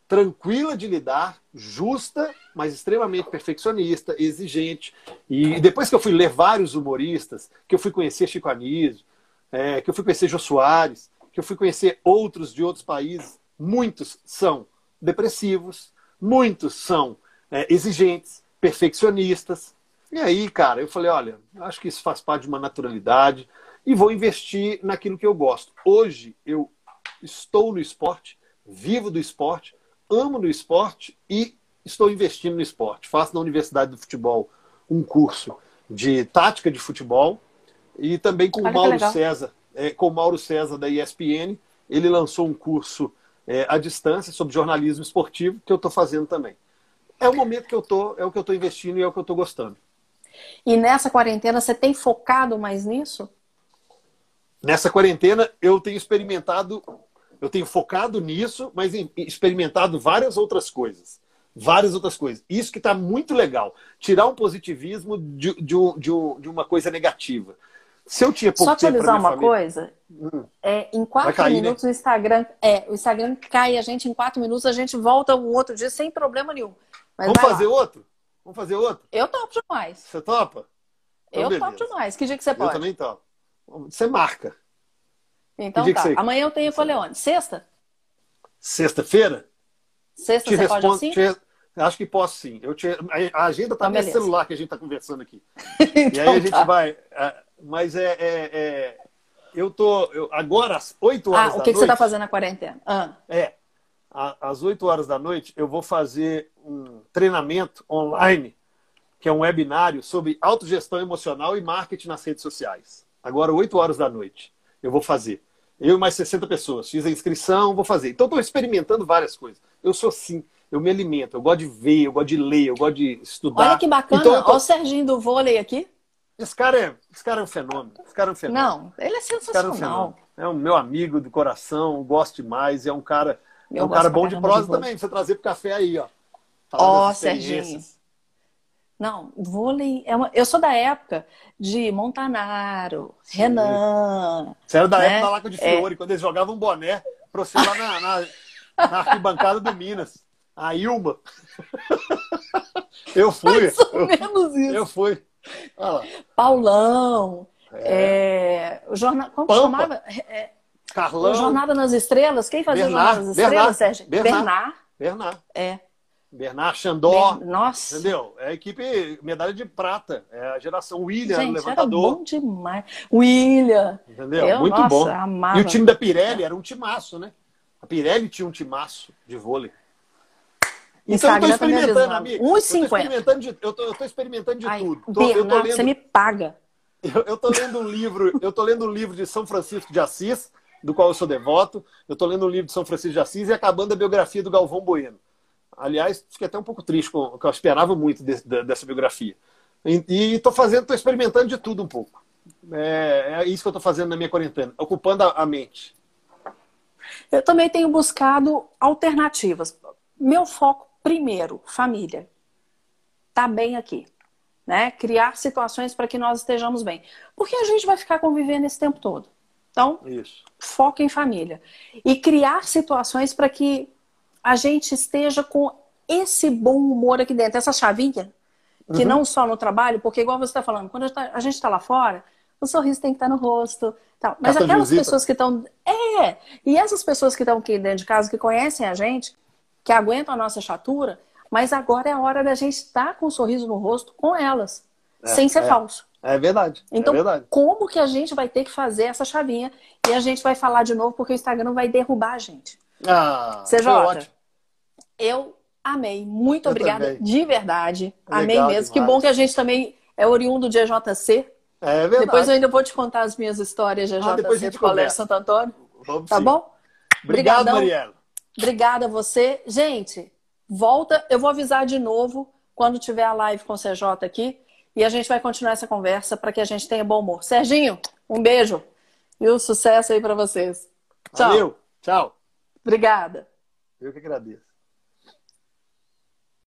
[SPEAKER 2] tranquila de lidar, justa, mas extremamente perfeccionista, exigente. E depois que eu fui ler vários humoristas, que eu fui conhecer Chico Anísio, é, que eu fui conhecer Jô Soares, que eu fui conhecer outros de outros países, muitos são depressivos, muitos são é, exigentes, perfeccionistas. E aí, cara, eu falei, olha, acho que isso faz parte de uma naturalidade e vou investir naquilo que eu gosto. Hoje eu estou no esporte, vivo do esporte, amo no esporte e estou investindo no esporte. Faço na Universidade do Futebol um curso de tática de futebol e também com o Mauro César, é, com o Mauro César da ESPN, ele lançou um curso é, à distância sobre jornalismo esportivo que eu estou fazendo também. É o momento que eu tô, é o que eu estou investindo e é o que eu estou gostando.
[SPEAKER 1] E nessa quarentena você tem focado mais nisso?
[SPEAKER 2] Nessa quarentena eu tenho experimentado, eu tenho focado nisso, mas experimentado várias outras coisas. Várias outras coisas. Isso que está muito legal. Tirar um positivismo de, de, de, de uma coisa negativa. Se eu tinha pouco
[SPEAKER 1] Só atualizar uma família... coisa, hum. é, em quatro cair, né? minutos né? o Instagram, é, o Instagram cai a gente em quatro minutos, a gente volta um outro dia sem problema nenhum.
[SPEAKER 2] Mas Vamos fazer lá. outro? Vamos fazer outro?
[SPEAKER 1] Eu topo demais.
[SPEAKER 2] Você topa?
[SPEAKER 1] Então, eu beleza. topo demais. Que dia que você pode?
[SPEAKER 2] Eu também topo. Você marca.
[SPEAKER 1] Então tá. Você... Amanhã eu tenho Coleone. Sexta?
[SPEAKER 2] Sexta-feira?
[SPEAKER 1] Sexta te você respondo, pode assim? Te...
[SPEAKER 2] Acho que posso sim. Eu te... A agenda tá então, no meu celular que a gente tá conversando aqui. então, e aí a gente tá. vai. É, mas é, é, é, Eu tô. Eu, agora, às 8 horas ah, noite.
[SPEAKER 1] O que, que você tá fazendo na quarentena? Ah.
[SPEAKER 2] É. às 8 horas da noite, eu vou fazer um treinamento online, que é um webinário sobre autogestão emocional e marketing nas redes sociais. Agora, 8 horas da noite, eu vou fazer. Eu e mais 60 pessoas. Fiz a inscrição, vou fazer. Então, estou experimentando várias coisas. Eu sou assim eu me alimento, eu gosto de ver, eu gosto de ler, eu gosto de estudar.
[SPEAKER 1] Olha que bacana, então, tô... olha o Serginho do vôlei aqui.
[SPEAKER 2] Esse cara é, esse cara é um fenômeno. Esse cara é um fenômeno.
[SPEAKER 1] Não, ele é sensacional.
[SPEAKER 2] É, um, é um meu amigo do coração, gosto demais, é um cara, é um cara bom de prosa também, pra você trazer pro café aí, ó.
[SPEAKER 1] Ó, oh, Serginho. Não, vôlei é uma... Eu sou da época de Montanaro, Sim. Renan.
[SPEAKER 2] Você era da né? época da Laca de Fiore, é. quando eles jogavam boné pra você lá na, na, na arquibancada do Minas. A Ilma. eu fui.
[SPEAKER 1] Mais ou eu, menos isso.
[SPEAKER 2] Eu fui.
[SPEAKER 1] Paulão. É. É, o jornal, como Pampa. chamava? É,
[SPEAKER 2] Carlão.
[SPEAKER 1] Jornada nas Estrelas. Quem fazia Bernard, Jornada nas Estrelas, Bernard, Sérgio?
[SPEAKER 2] Bernard. Bernard. Bernard.
[SPEAKER 1] É.
[SPEAKER 2] Bernard Xandó.
[SPEAKER 1] Ber... Nossa.
[SPEAKER 2] Entendeu? É a equipe medalha de prata. É a geração William, Gente, levantador.
[SPEAKER 1] Era bom demais. William.
[SPEAKER 2] Entendeu? Eu, Muito nossa, bom. Amava. E o time da Pirelli era um timaço, né? A Pirelli tinha um timaço de vôlei. Então Instagram eu tô experimentando, amigo. 1,50. Eu tô, eu tô experimentando de, Ai, tudo.
[SPEAKER 1] Tô, eu tô lendo, você me paga.
[SPEAKER 2] Eu, eu tô lendo um livro, eu tô lendo um livro de São Francisco de Assis, do qual eu sou devoto. Eu tô lendo um livro de São Francisco de Assis e acabando a biografia do Galvão Bueno. Aliás, fiquei até um pouco triste, porque eu esperava muito de, de, dessa biografia. E estou fazendo, estou experimentando de tudo um pouco. É, é isso que eu estou fazendo na minha quarentena, ocupando a, a mente.
[SPEAKER 1] Eu também tenho buscado alternativas. Meu foco Primeiro, família. Tá bem aqui. Né? Criar situações para que nós estejamos bem. Porque a gente vai ficar convivendo esse tempo todo. Então,
[SPEAKER 2] Isso.
[SPEAKER 1] foca em família. E criar situações para que a gente esteja com esse bom humor aqui dentro, essa chavinha, que uhum. não só no trabalho, porque igual você está falando, quando a gente está lá fora, o sorriso tem que estar tá no rosto. Tal. Mas Carta aquelas pessoas que estão. É! E essas pessoas que estão aqui dentro de casa, que conhecem a gente, que aguentam a nossa chatura, mas agora é a hora da gente estar com um sorriso no rosto com elas, é, sem ser
[SPEAKER 2] é,
[SPEAKER 1] falso.
[SPEAKER 2] É verdade.
[SPEAKER 1] É então,
[SPEAKER 2] é verdade.
[SPEAKER 1] como que a gente vai ter que fazer essa chavinha e a gente vai falar de novo porque o Instagram vai derrubar a gente?
[SPEAKER 2] Ah,
[SPEAKER 1] CJ, ótimo. eu amei. Muito eu obrigada, também. de verdade. Legal amei mesmo. Demais. Que bom que a gente também é oriundo de EJC.
[SPEAKER 2] É verdade.
[SPEAKER 1] Depois eu ainda vou te contar as minhas histórias de EJC ah, de Colégio Santo Antônio. Vamos tá sim. bom?
[SPEAKER 2] Obrigado, Obrigadão. Mariela.
[SPEAKER 1] Obrigada a você. Gente, volta. Eu vou avisar de novo quando tiver a live com o CJ aqui. E a gente vai continuar essa conversa para que a gente tenha bom humor. Serginho, um beijo e um sucesso aí para vocês. Tchau.
[SPEAKER 2] Valeu. Tchau.
[SPEAKER 1] Obrigada.
[SPEAKER 2] Eu que agradeço.